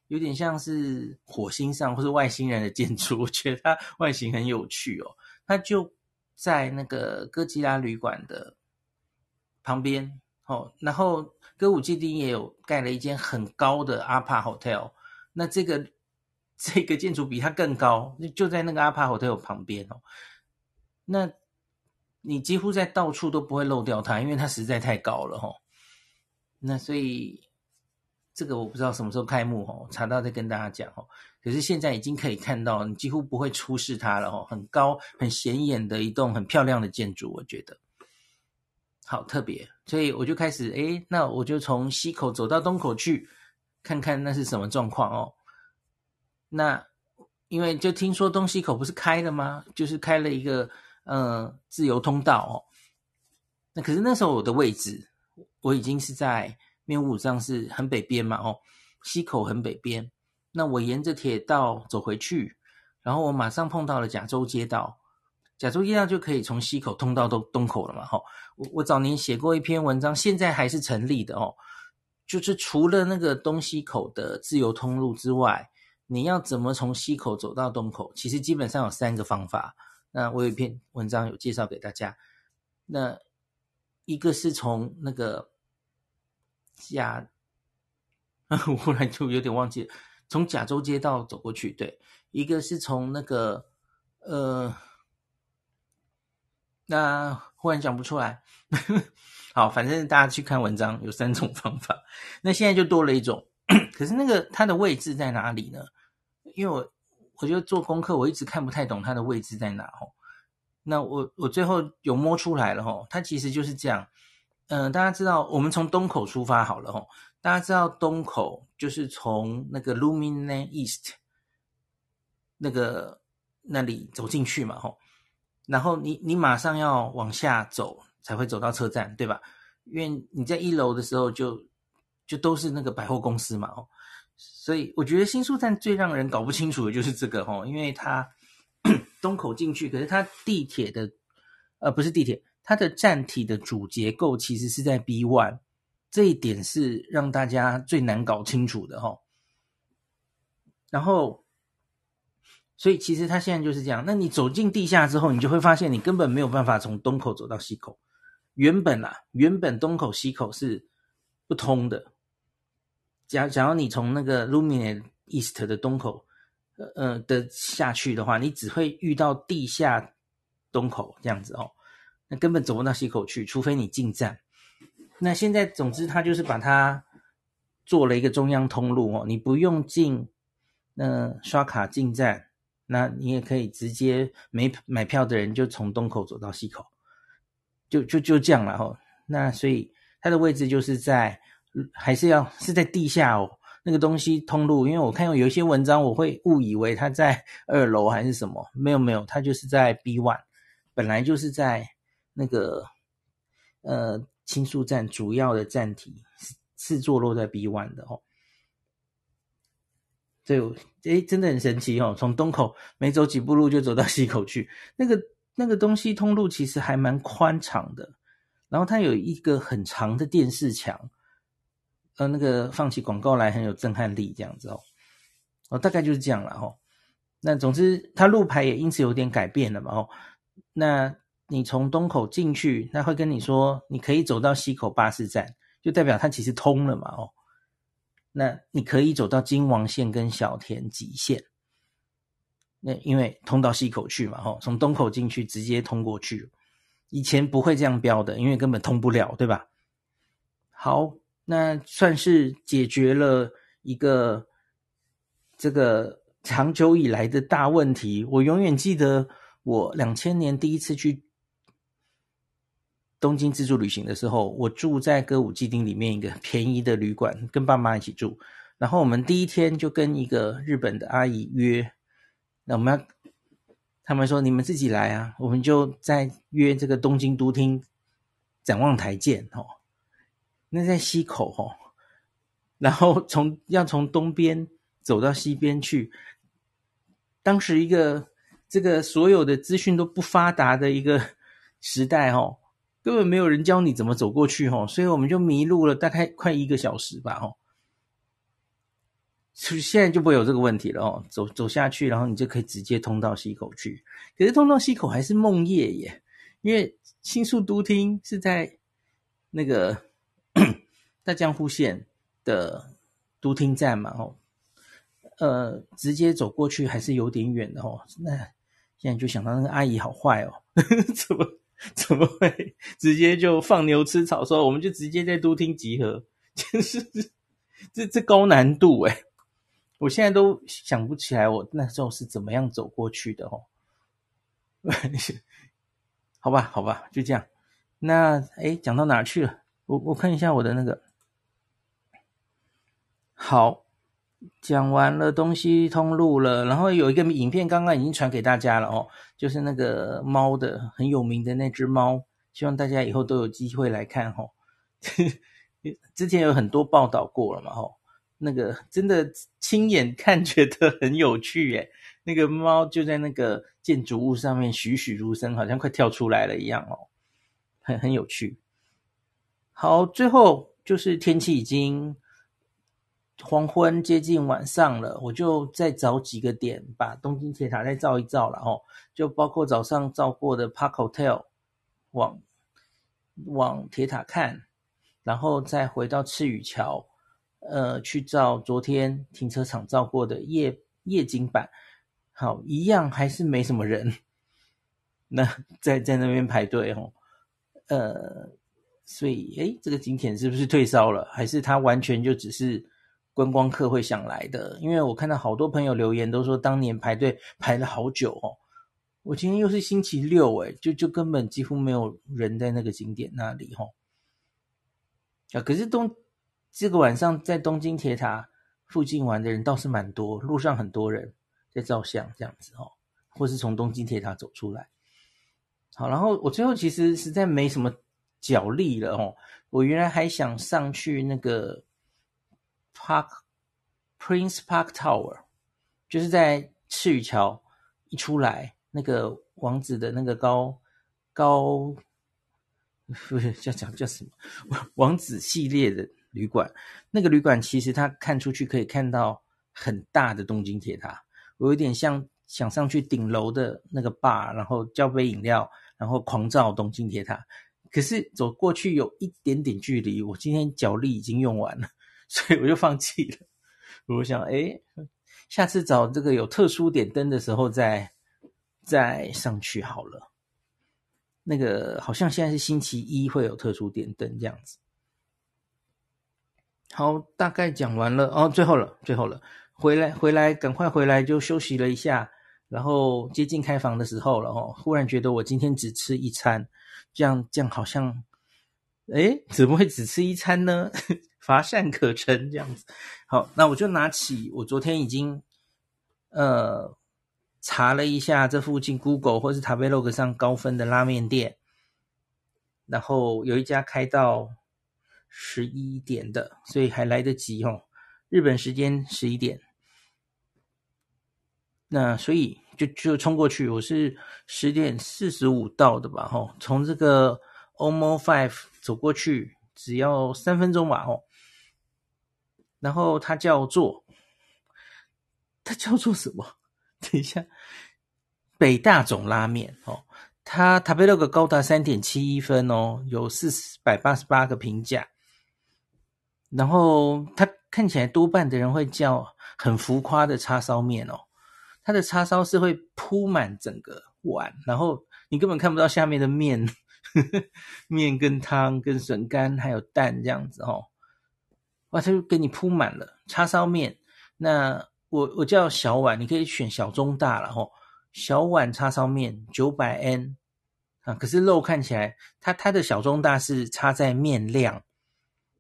A: 有点像是火星上或是外星人的建筑。我觉得它外形很有趣哦，它就在那个哥吉拉旅馆的旁边哦，然后。歌舞伎町也有盖了一间很高的阿帕 Hotel，那这个这个建筑比它更高，就在那个阿帕 Hotel 旁边哦。那你几乎在到处都不会漏掉它，因为它实在太高了哈。那所以这个我不知道什么时候开幕哦，查到再跟大家讲哦。可是现在已经可以看到，你几乎不会出示它了哦，很高、很显眼的一栋很漂亮的建筑，我觉得。好特别，所以我就开始，诶，那我就从西口走到东口去，看看那是什么状况哦。那因为就听说东西口不是开了吗？就是开了一个，呃，自由通道哦。那可是那时候我的位置，我已经是在谬屋武藏是很北边嘛，哦，西口很北边。那我沿着铁道走回去，然后我马上碰到了甲州街道。甲州街道就可以从西口通到东东口了嘛？哈，我我早年写过一篇文章，现在还是成立的哦。就是除了那个东西口的自由通路之外，你要怎么从西口走到东口？其实基本上有三个方法。那我有一篇文章有介绍给大家。那一个是从那个甲，我忽然就有点忘记了，从甲州街道走过去。对，一个是从那个呃。那忽然讲不出来，好，反正大家去看文章，有三种方法。那现在就多了一种，可是那个它的位置在哪里呢？因为我我就做功课，我一直看不太懂它的位置在哪哦。那我我最后有摸出来了哦，它其实就是这样。嗯、大家知道，我们从东口出发好了哦。大家知道东口就是从那个 Lumine East 那个那里走进去嘛吼。然后你你马上要往下走才会走到车站，对吧？因为你在一楼的时候就就都是那个百货公司嘛，哦，所以我觉得新宿站最让人搞不清楚的就是这个哦，因为它 东口进去，可是它地铁的呃不是地铁，它的站体的主结构其实是在 B one，这一点是让大家最难搞清楚的哈。然后，所以其实它现在就是这样。那你走进地下之后，你就会发现你根本没有办法从东口走到西口。原本啊，原本东口西口是不通的。假假如你从那个 Lumina East 的东口，呃呃的下去的话，你只会遇到地下东口这样子哦，那根本走不到西口去，除非你进站。那现在总之，他就是把它做了一个中央通路哦，你不用进。那刷卡进站，那你也可以直接没买票的人就从东口走到西口，就就就这样了哈。那所以它的位置就是在，还是要是在地下哦，那个东西通路。因为我看有有一些文章，我会误以为它在 二楼还是什么，没有没有，它就是在 B one，本来就是在那个呃轻速站主要的站体是是坐落在 B one 的哦。对，诶，真的很神奇哦！从东口没走几步路就走到西口去，那个那个东西通路其实还蛮宽敞的。然后它有一个很长的电视墙，呃，那个放起广告来很有震撼力，这样子哦。哦，大概就是这样了哦。那总之，它路牌也因此有点改变了嘛哦。那你从东口进去，那会跟你说你可以走到西口巴士站，就代表它其实通了嘛哦。那你可以走到金王线跟小田急线，那因为通到西口去嘛，吼，从东口进去直接通过去，以前不会这样标的，因为根本通不了，对吧？好，那算是解决了一个这个长久以来的大问题。我永远记得我两千年第一次去。东京自助旅行的时候，我住在歌舞伎町里面一个 便宜的旅馆，跟爸妈一起住。然后我们第一天就跟一个日本的阿姨约，那我们要他们说你们自己来啊，我们就在约这个东京都厅展望台见哦。那在西口哦，然后从要从东边走到西边去，当时一个这个所有的资讯都不发达的一个时代哦。根本没有人教你怎么走过去吼，所以我们就迷路了，大概快一个小时吧吼。所以现在就不会有这个问题了哦，走走下去，然后你就可以直接通到西口去。可是通到西口还是梦夜耶，因为新宿都厅是在那个 大江户线的都厅站嘛吼，呃，直接走过去还是有点远的吼。那现在就想到那个阿姨好坏哦，怎么？怎么会直接就放牛吃草？说我们就直接在都厅集合，就是这这高难度诶，我现在都想不起来我那时候是怎么样走过去的哦。好吧，好吧，就这样。那诶，讲到哪去了？我我看一下我的那个。好。讲完了东西通路了，然后有一个影片刚刚已经传给大家了哦，就是那个猫的很有名的那只猫，希望大家以后都有机会来看哦。之前有很多报道过了嘛哦，那个真的亲眼看觉得很有趣耶，那个猫就在那个建筑物上面栩栩如生，好像快跳出来了一样哦，很很有趣。好，最后就是天气已经。黄昏接近晚上了，我就再找几个点把东京铁塔再照一照了哦，就包括早上照过的 Park Hotel，往往铁塔看，然后再回到赤羽桥，呃，去照昨天停车场照过的夜夜景版。好，一样还是没什么人，那在在那边排队哦，呃，所以诶，这个景点是不是退烧了？还是它完全就只是？观光客会想来的，因为我看到好多朋友留言都说当年排队排了好久哦。我今天又是星期六诶，就就根本几乎没有人在那个景点那里哦。啊，可是东这个晚上在东京铁塔附近玩的人倒是蛮多，路上很多人在照相这样子哦，或是从东京铁塔走出来。好，然后我最后其实实在没什么脚力了哦，我原来还想上去那个。Park Prince Park Tower，就是在赤羽桥一出来，那个王子的那个高高 不是叫叫叫什么王子系列的旅馆。那个旅馆其实它看出去可以看到很大的东京铁塔，我有点像想上去顶楼的那个吧然后叫杯饮料，然后狂照东京铁塔。可是走过去有一点点距离，我今天脚力已经用完了，所以我就放弃了。我想，哎，下次找这个有特殊点灯的时候再再上去好了。那个好像现在是星期一会有特殊点灯这样子。好，大概讲完了哦，最后了，最后了，回来回来，赶快回来就休息了一下，然后接近开房的时候了哦，忽然觉得我今天只吃一餐。这样这样好像，诶，怎么会只吃一餐呢？乏善可陈这样子。好，那我就拿起我昨天已经呃查了一下这附近 Google 或是 Tabelog 上高分的拉面店，然后有一家开到十一点的，所以还来得及哦。日本时间十一点，那所以。就就冲过去，我是十点四十五到的吧，吼，从这个 Omo Five 走过去只要三分钟吧，哦。然后它叫做，它叫做什么？等一下，北大塚拉面，哦，它它被那个高达三点七一分哦，有四百八十八个评价。然后它看起来多半的人会叫很浮夸的叉烧面哦。它的叉烧是会铺满整个碗，然后你根本看不到下面的面，面跟汤跟笋干还有蛋这样子哦，哇，它就给你铺满了叉烧面。那我我叫小碗，你可以选小中大了吼。小碗叉烧面九百 N 啊，可是肉看起来，它它的小中大是差在面量，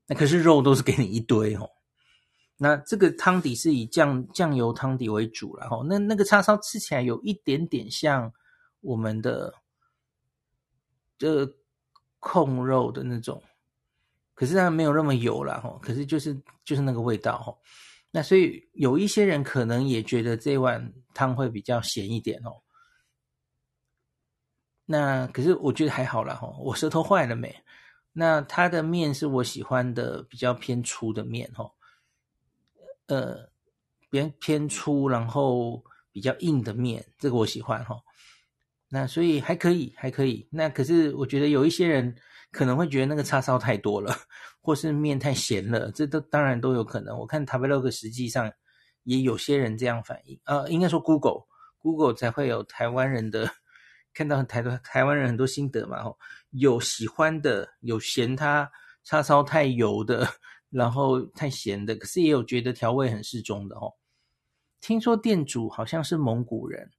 A: 那可是肉都是给你一堆哦。那这个汤底是以酱酱油汤底为主，然后那那个叉烧吃起来有一点点像我们的这控肉的那种，可是它没有那么油了哈，可是就是就是那个味道哈。那所以有一些人可能也觉得这碗汤会比较咸一点哦。那可是我觉得还好啦哈，我舌头坏了没？那它的面是我喜欢的比较偏粗的面哈。呃，偏偏粗，然后比较硬的面，这个我喜欢哈。那所以还可以，还可以。那可是我觉得有一些人可能会觉得那个叉烧太多了，或是面太咸了，这都当然都有可能。我看 Tablog 实际上也有些人这样反应，呃，应该说 Google Google 才会有台湾人的看到台湾台湾人很多心得嘛。吼，有喜欢的，有嫌它叉烧太油的。然后太咸的，可是也有觉得调味很适中的哦。听说店主好像是蒙古人，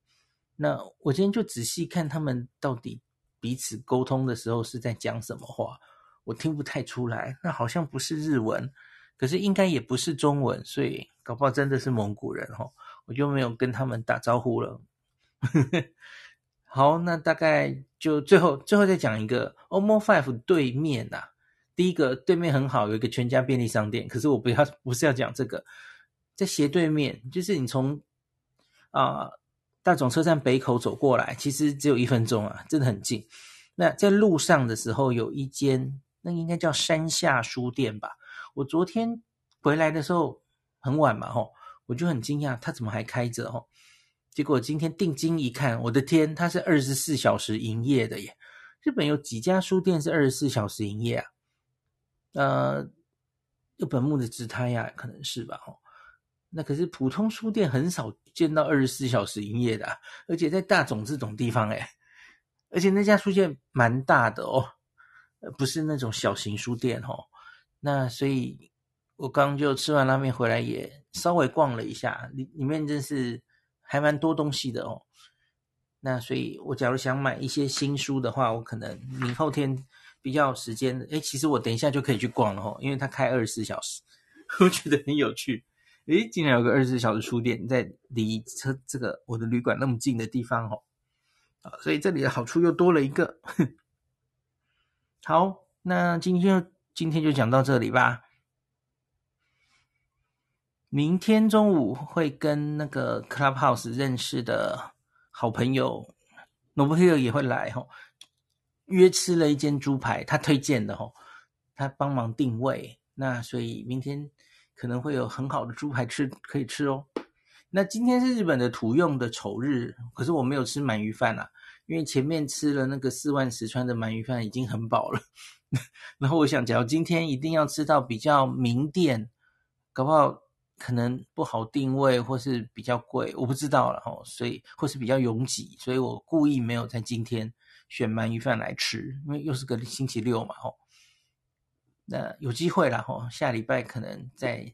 A: 那我今天就仔细看他们到底彼此沟通的时候是在讲什么话，我听不太出来。那好像不是日文，可是应该也不是中文，所以搞不好真的是蒙古人哦。我就没有跟他们打招呼了。好，那大概就最后最后再讲一个 Omo Five 对面、啊。第一个对面很好，有一个全家便利商店。可是我不要，不是要讲这个，在斜对面，就是你从啊、大总车站北口走过来，其实只有一分钟啊，真的很近。那在路上的时候，有一间，那应该叫山下书店吧。我昨天回来的时候很晚嘛，吼，我就很惊讶，它怎么还开着？吼，结果今天定睛一看，我的天，它是二十四小时营业的耶！日本有几家书店是二十四小时营业啊？呃，日本木的直太呀，可能是吧，哦，那可是普通书店很少见到二十四小时营业的，而且在大塚这种地方，哎，而且那家书店蛮大的哦，不是那种小型书店哦。那所以，我刚就吃完拉面回来，也稍微逛了一下，里里面真是还蛮多东西的哦。那所以，我假如想买一些新书的话，我可能明后天。比较时间，诶，其实我等一下就可以去逛了吼，因为它开二十四小时，我觉得很有趣。诶，竟然有个二十四小时书店在离车这个我的旅馆那么近的地方哦，啊，所以这里的好处又多了一个。好，那今天今天就讲到这里吧。明天中午会跟那个 Clubhouse 认识的好朋友 Nobuhiro 也会来吼。约吃了一间猪排，他推荐的哦，他帮忙定位，那所以明天可能会有很好的猪排吃可以吃哦。那今天是日本的土用的丑日，可是我没有吃鳗鱼饭啊，因为前面吃了那个四万石川的鳗鱼饭已经很饱了。然后我想，假如今天一定要吃到比较名店，搞不好可能不好定位，或是比较贵，我不知道了哈。所以或是比较拥挤，所以我故意没有在今天选鳗鱼饭来吃，因为又是个星期六嘛。那有机会了哈，下礼拜可能再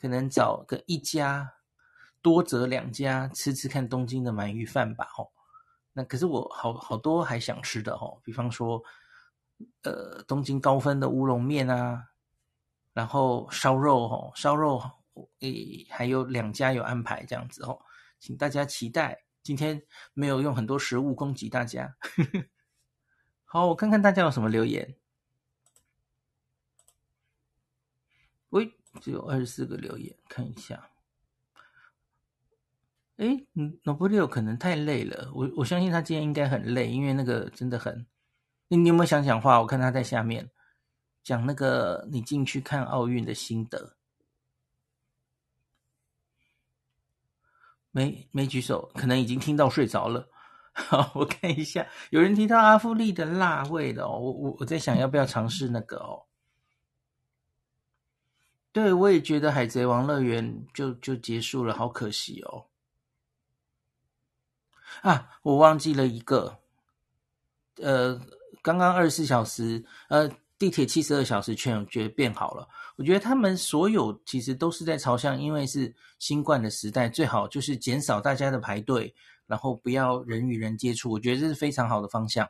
A: 可能找个一家。多则两家吃吃看东京的鳗鱼饭吧，吼。那可是我好好多还想吃的，吼。比方说，呃，东京高分的乌龙面啊，然后烧肉，吼，烧肉，诶，还有两家有安排这样子，吼，请大家期待。今天没有用很多食物攻击大家。好，我看看大家有什么留言。只有二十四个留言，看一下。哎，嗯，Nobuo 可能太累了，我我相信他今天应该很累，因为那个真的很。你你有没有想讲话？我看他在下面讲那个你进去看奥运的心得，没没举手，可能已经听到睡着了。好，我看一下，有人提到阿芙丽的辣味的哦，我我我在想要不要尝试那个哦。对，我也觉得海贼王乐园就就结束了，好可惜哦。啊，我忘记了一个，呃，刚刚二十四小时，呃，地铁七十二小时券，我觉得变好了。我觉得他们所有其实都是在朝向，因为是新冠的时代，最好就是减少大家的排队，然后不要人与人接触。我觉得这是非常好的方向。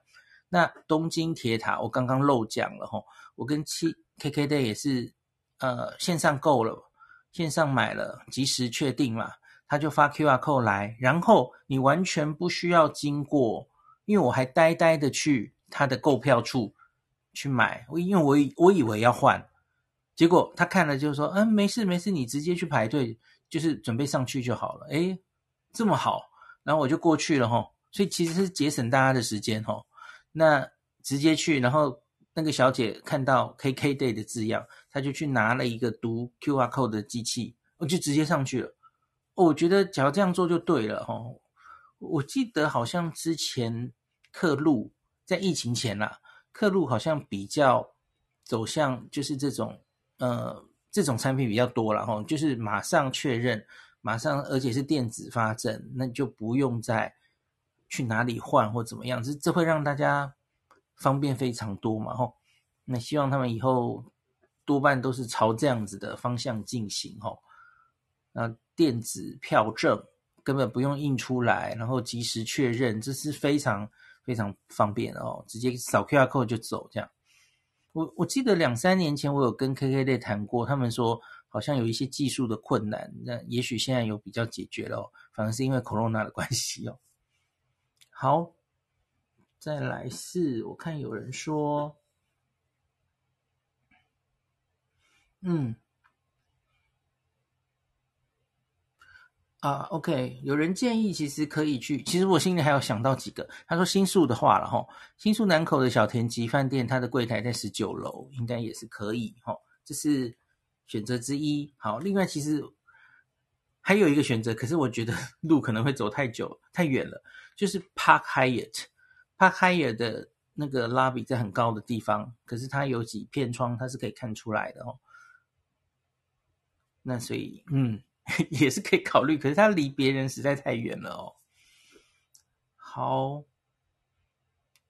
A: 那东京铁塔，我刚刚漏讲了哈，我跟七 KKday 也是，呃，线上购了，线上买了，及时确定嘛。他就发 QR code 来，然后你完全不需要经过，因为我还呆呆的去他的购票处去买，我因为我我以为要换，结果他看了就说，嗯，没事没事，你直接去排队，就是准备上去就好了。诶，这么好，然后我就过去了齁，所以其实是节省大家的时间齁。那直接去，然后那个小姐看到 KKday 的字样，她就去拿了一个读 QR code 的机器，我就直接上去了。我觉得只要这样做就对了哈。我记得好像之前客路在疫情前啦，客路好像比较走向就是这种呃这种产品比较多了哈，就是马上确认，马上而且是电子发证，那就不用再去哪里换或怎么样，这这会让大家方便非常多嘛吼。那希望他们以后多半都是朝这样子的方向进行吼。那电子票证根本不用印出来，然后即时确认，这是非常非常方便哦，直接扫 QR code 就走这样。我我记得两三年前我有跟 KK 队谈过，他们说好像有一些技术的困难，那也许现在有比较解决了哦，反而是因为 Corona 的关系哦。好，再来是我看有人说，嗯。啊，OK，有人建议其实可以去，其实我心里还有想到几个。他说新宿的话了哈，新宿南口的小田急饭店，它的柜台在十九楼，应该也是可以哈，这是选择之一。好，另外其实还有一个选择，可是我觉得 路可能会走太久太远了，就是 Park hyat Hyatt，Park Hyatt 的那个拉比在很高的地方，可是它有几片窗，它是可以看出来的哦。那所以，嗯。也是可以考虑，可是它离别人实在太远了哦。好，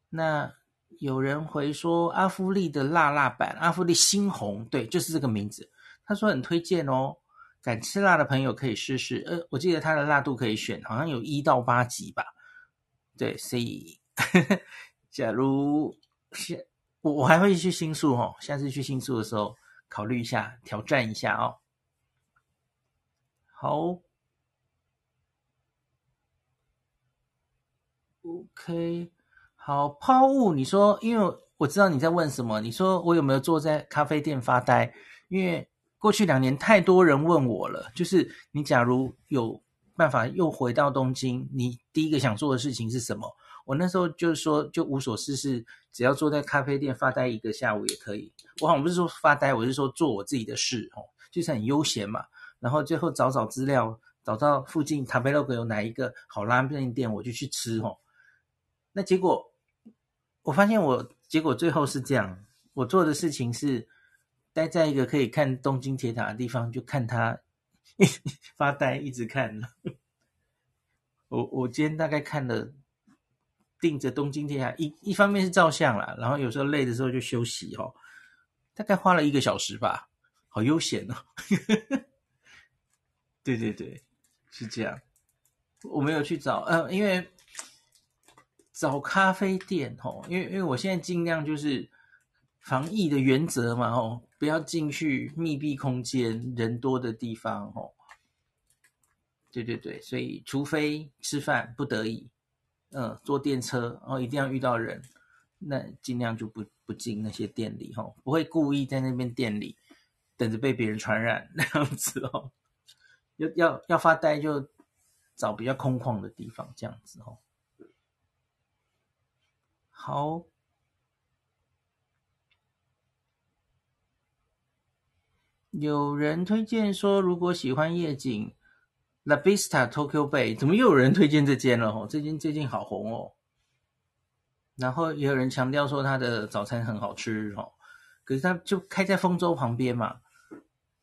A: 那有人回说阿芙丽的辣辣版，阿芙丽猩红，对，就是这个名字。他说很推荐哦，敢吃辣的朋友可以试试。呃，我记得它的辣度可以选，好像有一到八级吧。对，所以 假如下我我还会去新宿哦，下次去新宿的时候考虑一下，挑战一下哦。好，OK，好，抛物，你说，因为我知道你在问什么。你说我有没有坐在咖啡店发呆？因为过去两年太多人问我了，就是你假如有办法又回到东京，你第一个想做的事情是什么？我那时候就是说，就无所事事，只要坐在咖啡店发呆一个下午也可以。我好像不是说发呆，我是说做我自己的事哦，就是很悠闲嘛。然后最后找找资料，找到附近 Tabelog 有哪一个好拉面店，我就去吃哦。那结果我发现我结果最后是这样，我做的事情是待在一个可以看东京铁塔的地方，就看他 发呆，一直看。我我今天大概看了。定着东京铁塔，一一方面是照相啦，然后有时候累的时候就休息哦，大概花了一个小时吧，好悠闲哦。对对对，是这样。我没有去找，呃，因为找咖啡店哦，因为因为我现在尽量就是防疫的原则嘛哦，不要进去密闭空间、人多的地方哦。对对对，所以除非吃饭不得已。嗯，坐电车，然后一定要遇到人，那尽量就不不进那些店里吼，不会故意在那边店里等着被别人传染 那样子哦。要要要发呆就找比较空旷的地方，这样子哦。好，有人推荐说，如果喜欢夜景。La Vista Tokyo Bay 怎么又有人推荐这间了？哦，这间最近好红哦。然后也有人强调说他的早餐很好吃哦，可是他就开在丰州旁边嘛。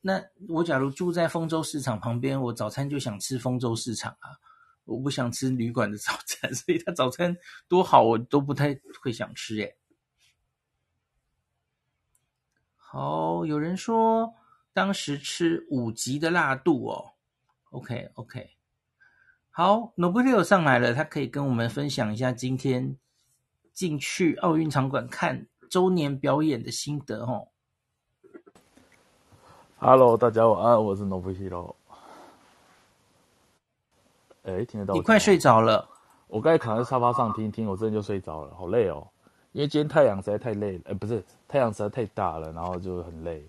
A: 那我假如住在丰州市场旁边，我早餐就想吃丰州市场啊，我不想吃旅馆的早餐，所以他早餐多好我都不太会想吃耶。好，有人说当时吃五级的辣度哦。OK OK，好，Nobuhiro 上来了，他可以跟我们分享一下今天进去奥运场馆看周年表演的心得哦。
B: Hello，大家晚安，我是 Nobuhiro。哎，听得到？
A: 你快睡着了。
B: 我刚才躺在沙发上听听，我真的就睡着了，好累哦。因为今天太阳实在太累了，哎，不是，太阳实在太大了，然后就很累。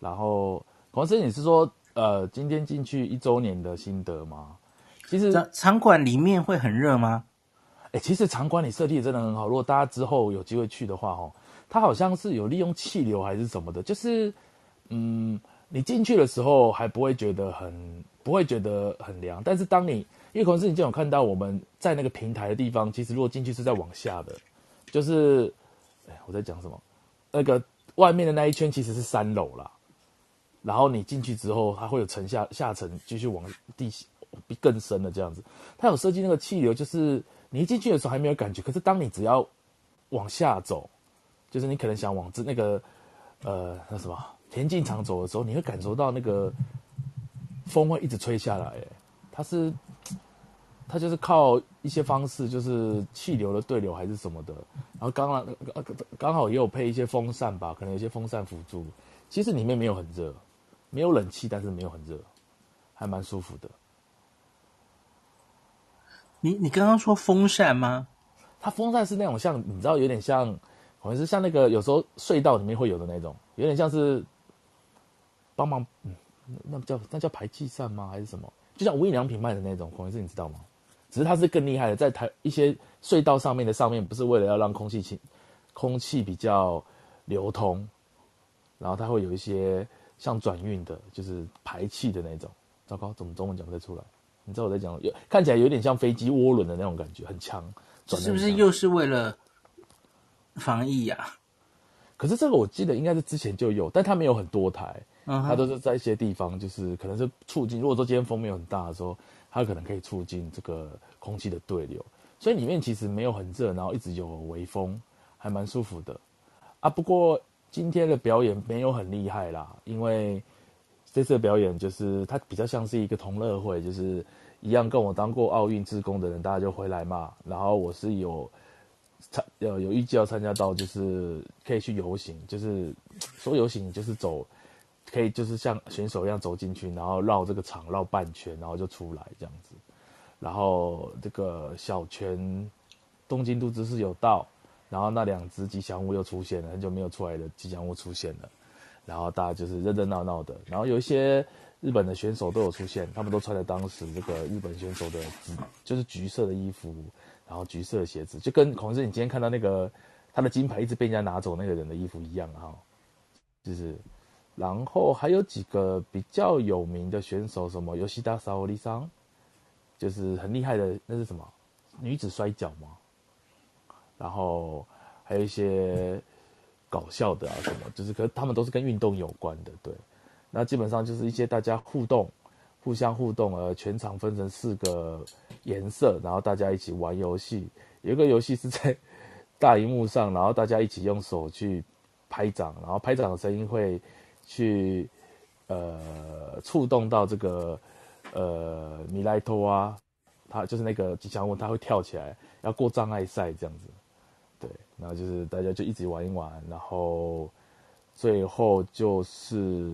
B: 然后，黄生，你是说？呃，今天进去一周年的心得吗？其实场
A: 场馆里面会很热吗？
B: 哎，其实场馆里设计真的很好。如果大家之后有机会去的话，哦，它好像是有利用气流还是什么的，就是，嗯，你进去的时候还不会觉得很不会觉得很凉，但是当你因为可能是你就有看到我们在那个平台的地方，其实如果进去是在往下的，就是，哎，我在讲什么？那个外面的那一圈其实是三楼啦。然后你进去之后，它会有沉下下沉，继续往地下更深的这样子。它有设计那个气流，就是你一进去的时候还没有感觉，可是当你只要往下走，就是你可能想往这那个呃那什么田径场走的时候，你会感受到那个风会一直吹下来。哎，它是它就是靠一些方式，就是气流的对流还是什么的。然后刚刚刚好也有配一些风扇吧，可能有些风扇辅助。其实里面没有很热。没有冷气，但是没有很热，还蛮舒服的。
A: 你你刚刚说风扇吗？
B: 它风扇是那种像你知道，有点像，好像是像那个有时候隧道里面会有的那种，有点像是帮忙，嗯，那叫那叫排气扇吗？还是什么？就像无印良品卖的那种，可能是你知道吗？只是它是更厉害的，在台一些隧道上面的上面，不是为了要让空气清空气比较流通，然后它会有一些。像转运的，就是排气的那种。糟糕，怎么中文讲不太出来？你知道我在讲，有看起来有点像飞机涡轮的那种感觉，很强。
A: 这是不是又是为了防疫呀、啊？
B: 可是这个我记得应该是之前就有，但它没有很多台，它都是在一些地方，就是可能是促进。如果说今天风没有很大的时候，它可能可以促进这个空气的对流，所以里面其实没有很热，然后一直有微风，还蛮舒服的啊。不过。今天的表演没有很厉害啦，因为这次的表演就是它比较像是一个同乐会，就是一样跟我当过奥运志工的人，大家就回来嘛。然后我是有参有有预计要参加到，就是可以去游行，就是说游行就是走，可以就是像选手一样走进去，然后绕这个场绕半圈，然后就出来这样子。然后这个小泉东京都知事有到。然后那两只吉祥物又出现了，很久没有出来的吉祥物出现了，然后大家就是热热闹闹的，然后有一些日本的选手都有出现，他们都穿着当时这个日本选手的紫，就是橘色的衣服，然后橘色的鞋子，就跟孔师你今天看到那个他的金牌一直被人家拿走那个人的衣服一样哈，就是，然后还有几个比较有名的选手，什么吉田沙保里桑，就是很厉害的，那是什么？女子摔跤嘛，然后还有一些搞笑的啊什么，就是可是他们都是跟运动有关的，对。那基本上就是一些大家互动，互相互动，呃，全场分成四个颜色，然后大家一起玩游戏。有一个游戏是在大荧幕上，然后大家一起用手去拍掌，然后拍掌的声音会去呃触动到这个呃米莱托啊，他就是那个吉祥物，他会跳起来，要过障碍赛这样子。对，然后就是大家就一直玩一玩，然后。最后就是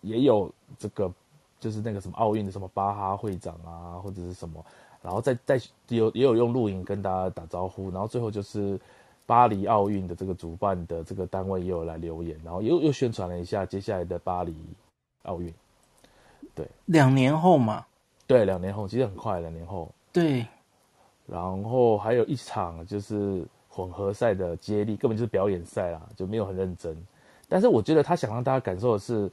B: 也有这个，就是那个什么奥运的什么巴哈会长啊，或者是什么，然后再再有也有用录影跟大家打招呼，然后最后就是巴黎奥运的这个主办的这个单位也有来留言，然后又又宣传了一下接下来的巴黎奥运。对，
A: 两年后嘛。
B: 对，两年后其实很快，两年后。
A: 对，
B: 然后还有一场就是。混合赛的接力根本就是表演赛啦，就没有很认真。但是我觉得他想让大家感受的是，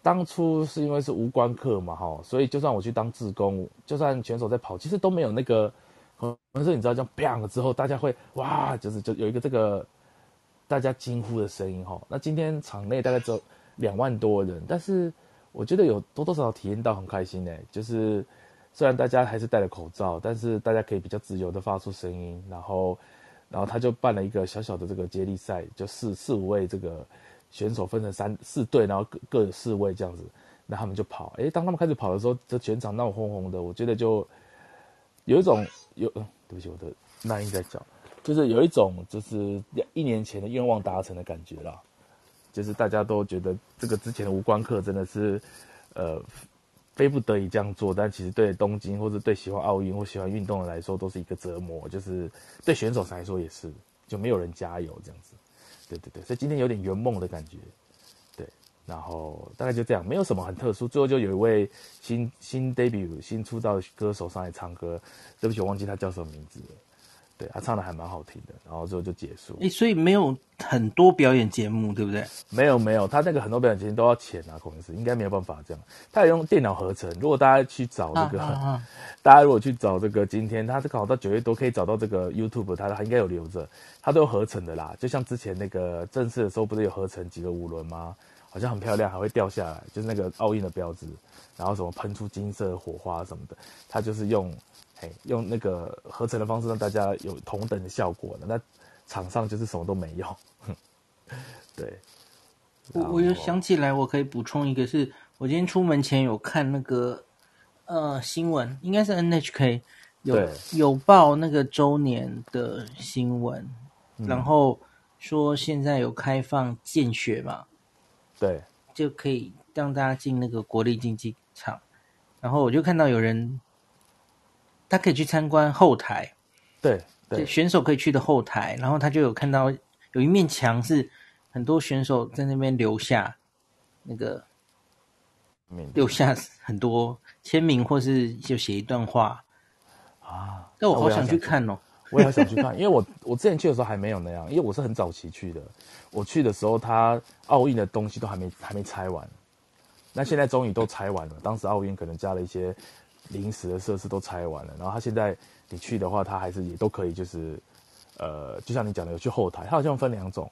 B: 当初是因为是无关课嘛，哈，所以就算我去当志工，就算选手在跑，其实都没有那个，可是你知道这样砰了之后，大家会哇，就是就有一个这个大家惊呼的声音哈。那今天场内大概只有两万多人，但是我觉得有多多少少体验到很开心呢，就是虽然大家还是戴了口罩，但是大家可以比较自由的发出声音，然后。然后他就办了一个小小的这个接力赛，就四四五位这个选手分成三四队，然后各各有四位这样子，那他们就跑。诶，当他们开始跑的时候，这全场闹哄哄的，我觉得就有一种有，嗯，对不起，我的那英在叫，就是有一种就是一年前的愿望达成的感觉啦，就是大家都觉得这个之前的无关课真的是，呃。非不得已这样做，但其实对东京或者对喜欢奥运或喜欢运动的来说，都是一个折磨。就是对选手来说也是，就没有人加油这样子。对对对，所以今天有点圆梦的感觉。对，然后大概就这样，没有什么很特殊。最后就有一位新新 debut 新出道的歌手上来唱歌，对不起，我忘记他叫什么名字了。对，他唱的还蛮好听的，然后之后就结束。
A: 诶，所以没有很多表演节目，对不对？
B: 没有没有，他那个很多表演节目都要钱啊，可能是应该没有办法这样。他也用电脑合成。如果大家去找这个，啊啊啊 大家如果去找这个，今天他这个好到九月多可以找到这个 YouTube，他他应该有留着，他都有合成的啦。就像之前那个正式的时候，不是有合成几个五轮吗？好像很漂亮，还会掉下来，就是那个奥运的标志，然后什么喷出金色火花什么的，他就是用。用那个合成的方式让大家有同等的效果的，那场上就是什么都没有。对，
A: 我我又想起来，我可以补充一个是，是我今天出门前有看那个呃新闻，应该是 NHK 有有报那个周年的新闻，嗯，然后说现在有开放见学嘛，
B: 对，
A: 就可以让大家进那个国立竞技场，然后我就看到有人。他可以去参观后台，
B: 对对，
A: 选手可以去的后台，然后他就有看到有一面墙是很多选手在那边留下那个，留下很多签名或是就写一段话啊。但我好想去看哦，
B: 我也好想去看，因为我 我之前去的时候还没有那样，因为我是很早期去的，我去的时候他奥运的东西都还没还没拆完，那现在终于都拆完了，当时奥运可能加了一些。临时的设施都拆完了，然后他现在你去的话，他还是也都可以，就是，呃，就像你讲的，有去后台，他好像分两种，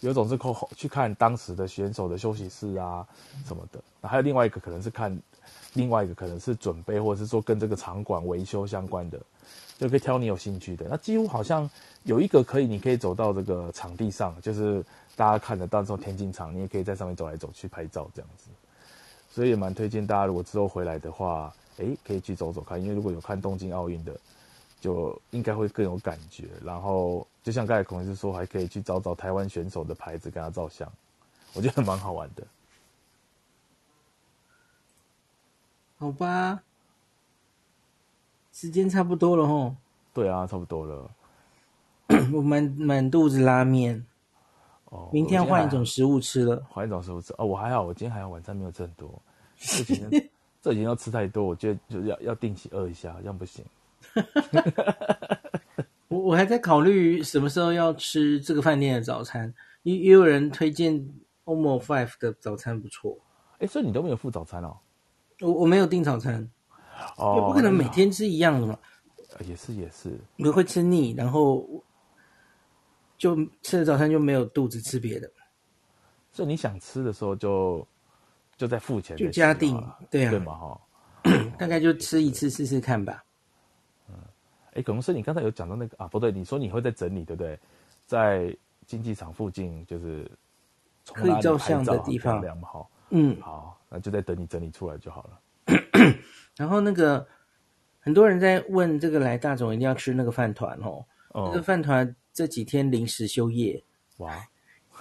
B: 有一种是后去看当时的选手的休息室啊什么的，那还有另外一个可能是看，另外一个可能是准备或者是说跟这个场馆维修相关的，就可以挑你有兴趣的。那几乎好像有一个可以，你可以走到这个场地上，就是大家看得到这种田径场，你也可以在上面走来走去拍照这样子，所以也蛮推荐大家，如果之后回来的话。诶，可以去走走看，因为如果有看东京奥运的，就应该会更有感觉。然后，就像刚才孔医师说，还可以去找找台湾选手的牌子，跟他照相，我觉得蛮好玩的。
A: 好吧，时间差不多了吼。
B: 对啊，差不多了。
A: 我满满肚子拉面。哦。明天要换一种食物吃了。
B: 换一种食物吃哦，我还好，我今天还好，晚餐没有吃很多。这几天 这几天要吃太多，我觉得就要要定期饿一下，这样不行。
A: 我我还在考虑什么时候要吃这个饭店的早餐，也也有人推荐 Omo Five 的早餐不错。
B: 哎，所以你都没有付早餐哦？
A: 我我没有订早餐，
B: 哦，
A: 也不可能每天吃一样的嘛。
B: 也是也是，
A: 你会吃腻，然后就吃了早餐就没有肚子吃别的。
B: 所以你想吃的时候就就在付钱，
A: 就加定，对啊，
B: 对嘛哈，
A: 大概就吃一次试试看吧。
B: 嗯，哎，可能是你刚才有讲到那个啊，不对，你说你会在整理，对不对？在竞技场附近就是
A: 可以照相的地方，
B: 好，
A: 嗯，
B: 好，那就在等你整理出来就好了。
A: 然后那个很多人在问这个来大总一定要吃那个饭团哦，哦，这个饭团这几天临时休业，哇。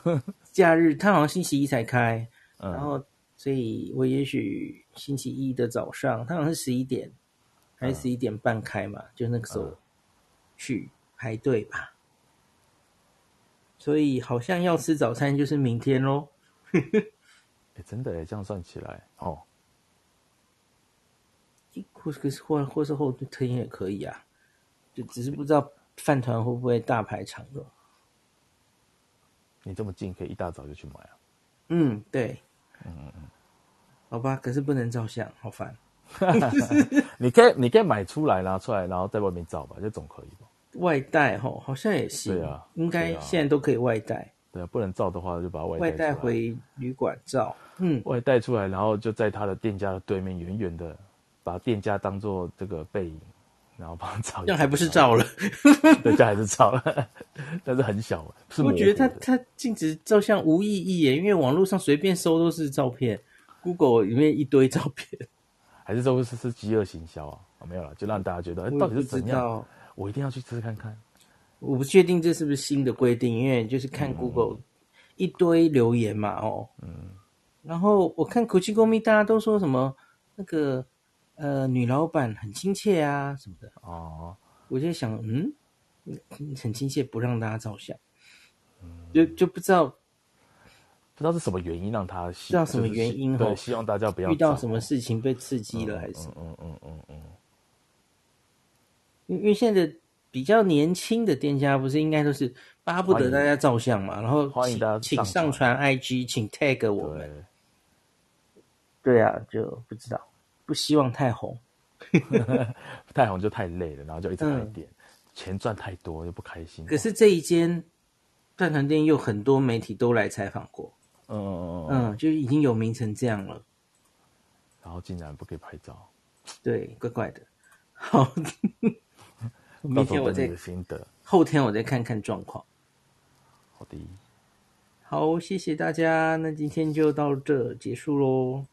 A: 假日他好像星期一才开，嗯、然后所以我也许星期一的早上，他好像是十一点、嗯、还是十一点半开嘛，就那个时候去排队吧。所以好像要吃早餐就是明天喽。
B: 哎，真的哎，这样算起来哦，
A: 或可是或或是后天也可以啊，就只是不知道饭团会不会大排长龙。
B: 你这么近，可以一大早就去买啊？
A: 嗯，对，嗯嗯嗯，好吧，可是不能照相，好烦。
B: 你可以，你可以买出来拿出来，然后在外面照吧，这总可以吧？
A: 外带吼，好像也行。
B: 对啊，
A: 应该现在都可以外带。
B: 对啊，不能照的话，就把外
A: 外带回旅馆照。嗯，
B: 外带出来，然后就在他的店家的对面，远远的把店家当做这个背影。然后帮他照，
A: 这样还不是照了？
B: 对，这还是照了，但是很小。是
A: 我觉得他他禁止照相无意义耶，因为网络上随便搜都是照片，Google 里面一堆照片，
B: 还是说是是饥饿行销啊？哦，没有了，就让大家觉得到底是怎样？我一定要去吃看看。
A: 我不确定这是不是新的规定，因为就是看 Google 一堆留言嘛，哦，嗯，然后我看 Kuchikomi 大家都说什么那个。呃，女老板很亲切啊，什么的哦。我就想，嗯，很亲切，不让大家照相，嗯、就就不知道，
B: 不知道是什么原因让他，不
A: 知道什么原因，
B: 对，希望大家不要
A: 遇到什么事情被刺激了，还是嗯嗯嗯嗯嗯。因、嗯、因为现在的比较年轻的店家，不是应该都是巴不得大家照相嘛，然后
B: 欢迎大家
A: 请上传 IG，请 tag 我们。对啊，就不知道。不希望太红，
B: 太红就太累了，然后就一直开店，嗯、钱赚太多又不开心。
A: 可是这一间饭团店又很多媒体都来采访过，嗯嗯就已经有名成这样了，
B: 然后竟然不可以拍照，
A: 对，怪怪的。好，明天我再后天我再看看状况。
B: 好的，
A: 好，谢谢大家，那今天就到这结束喽。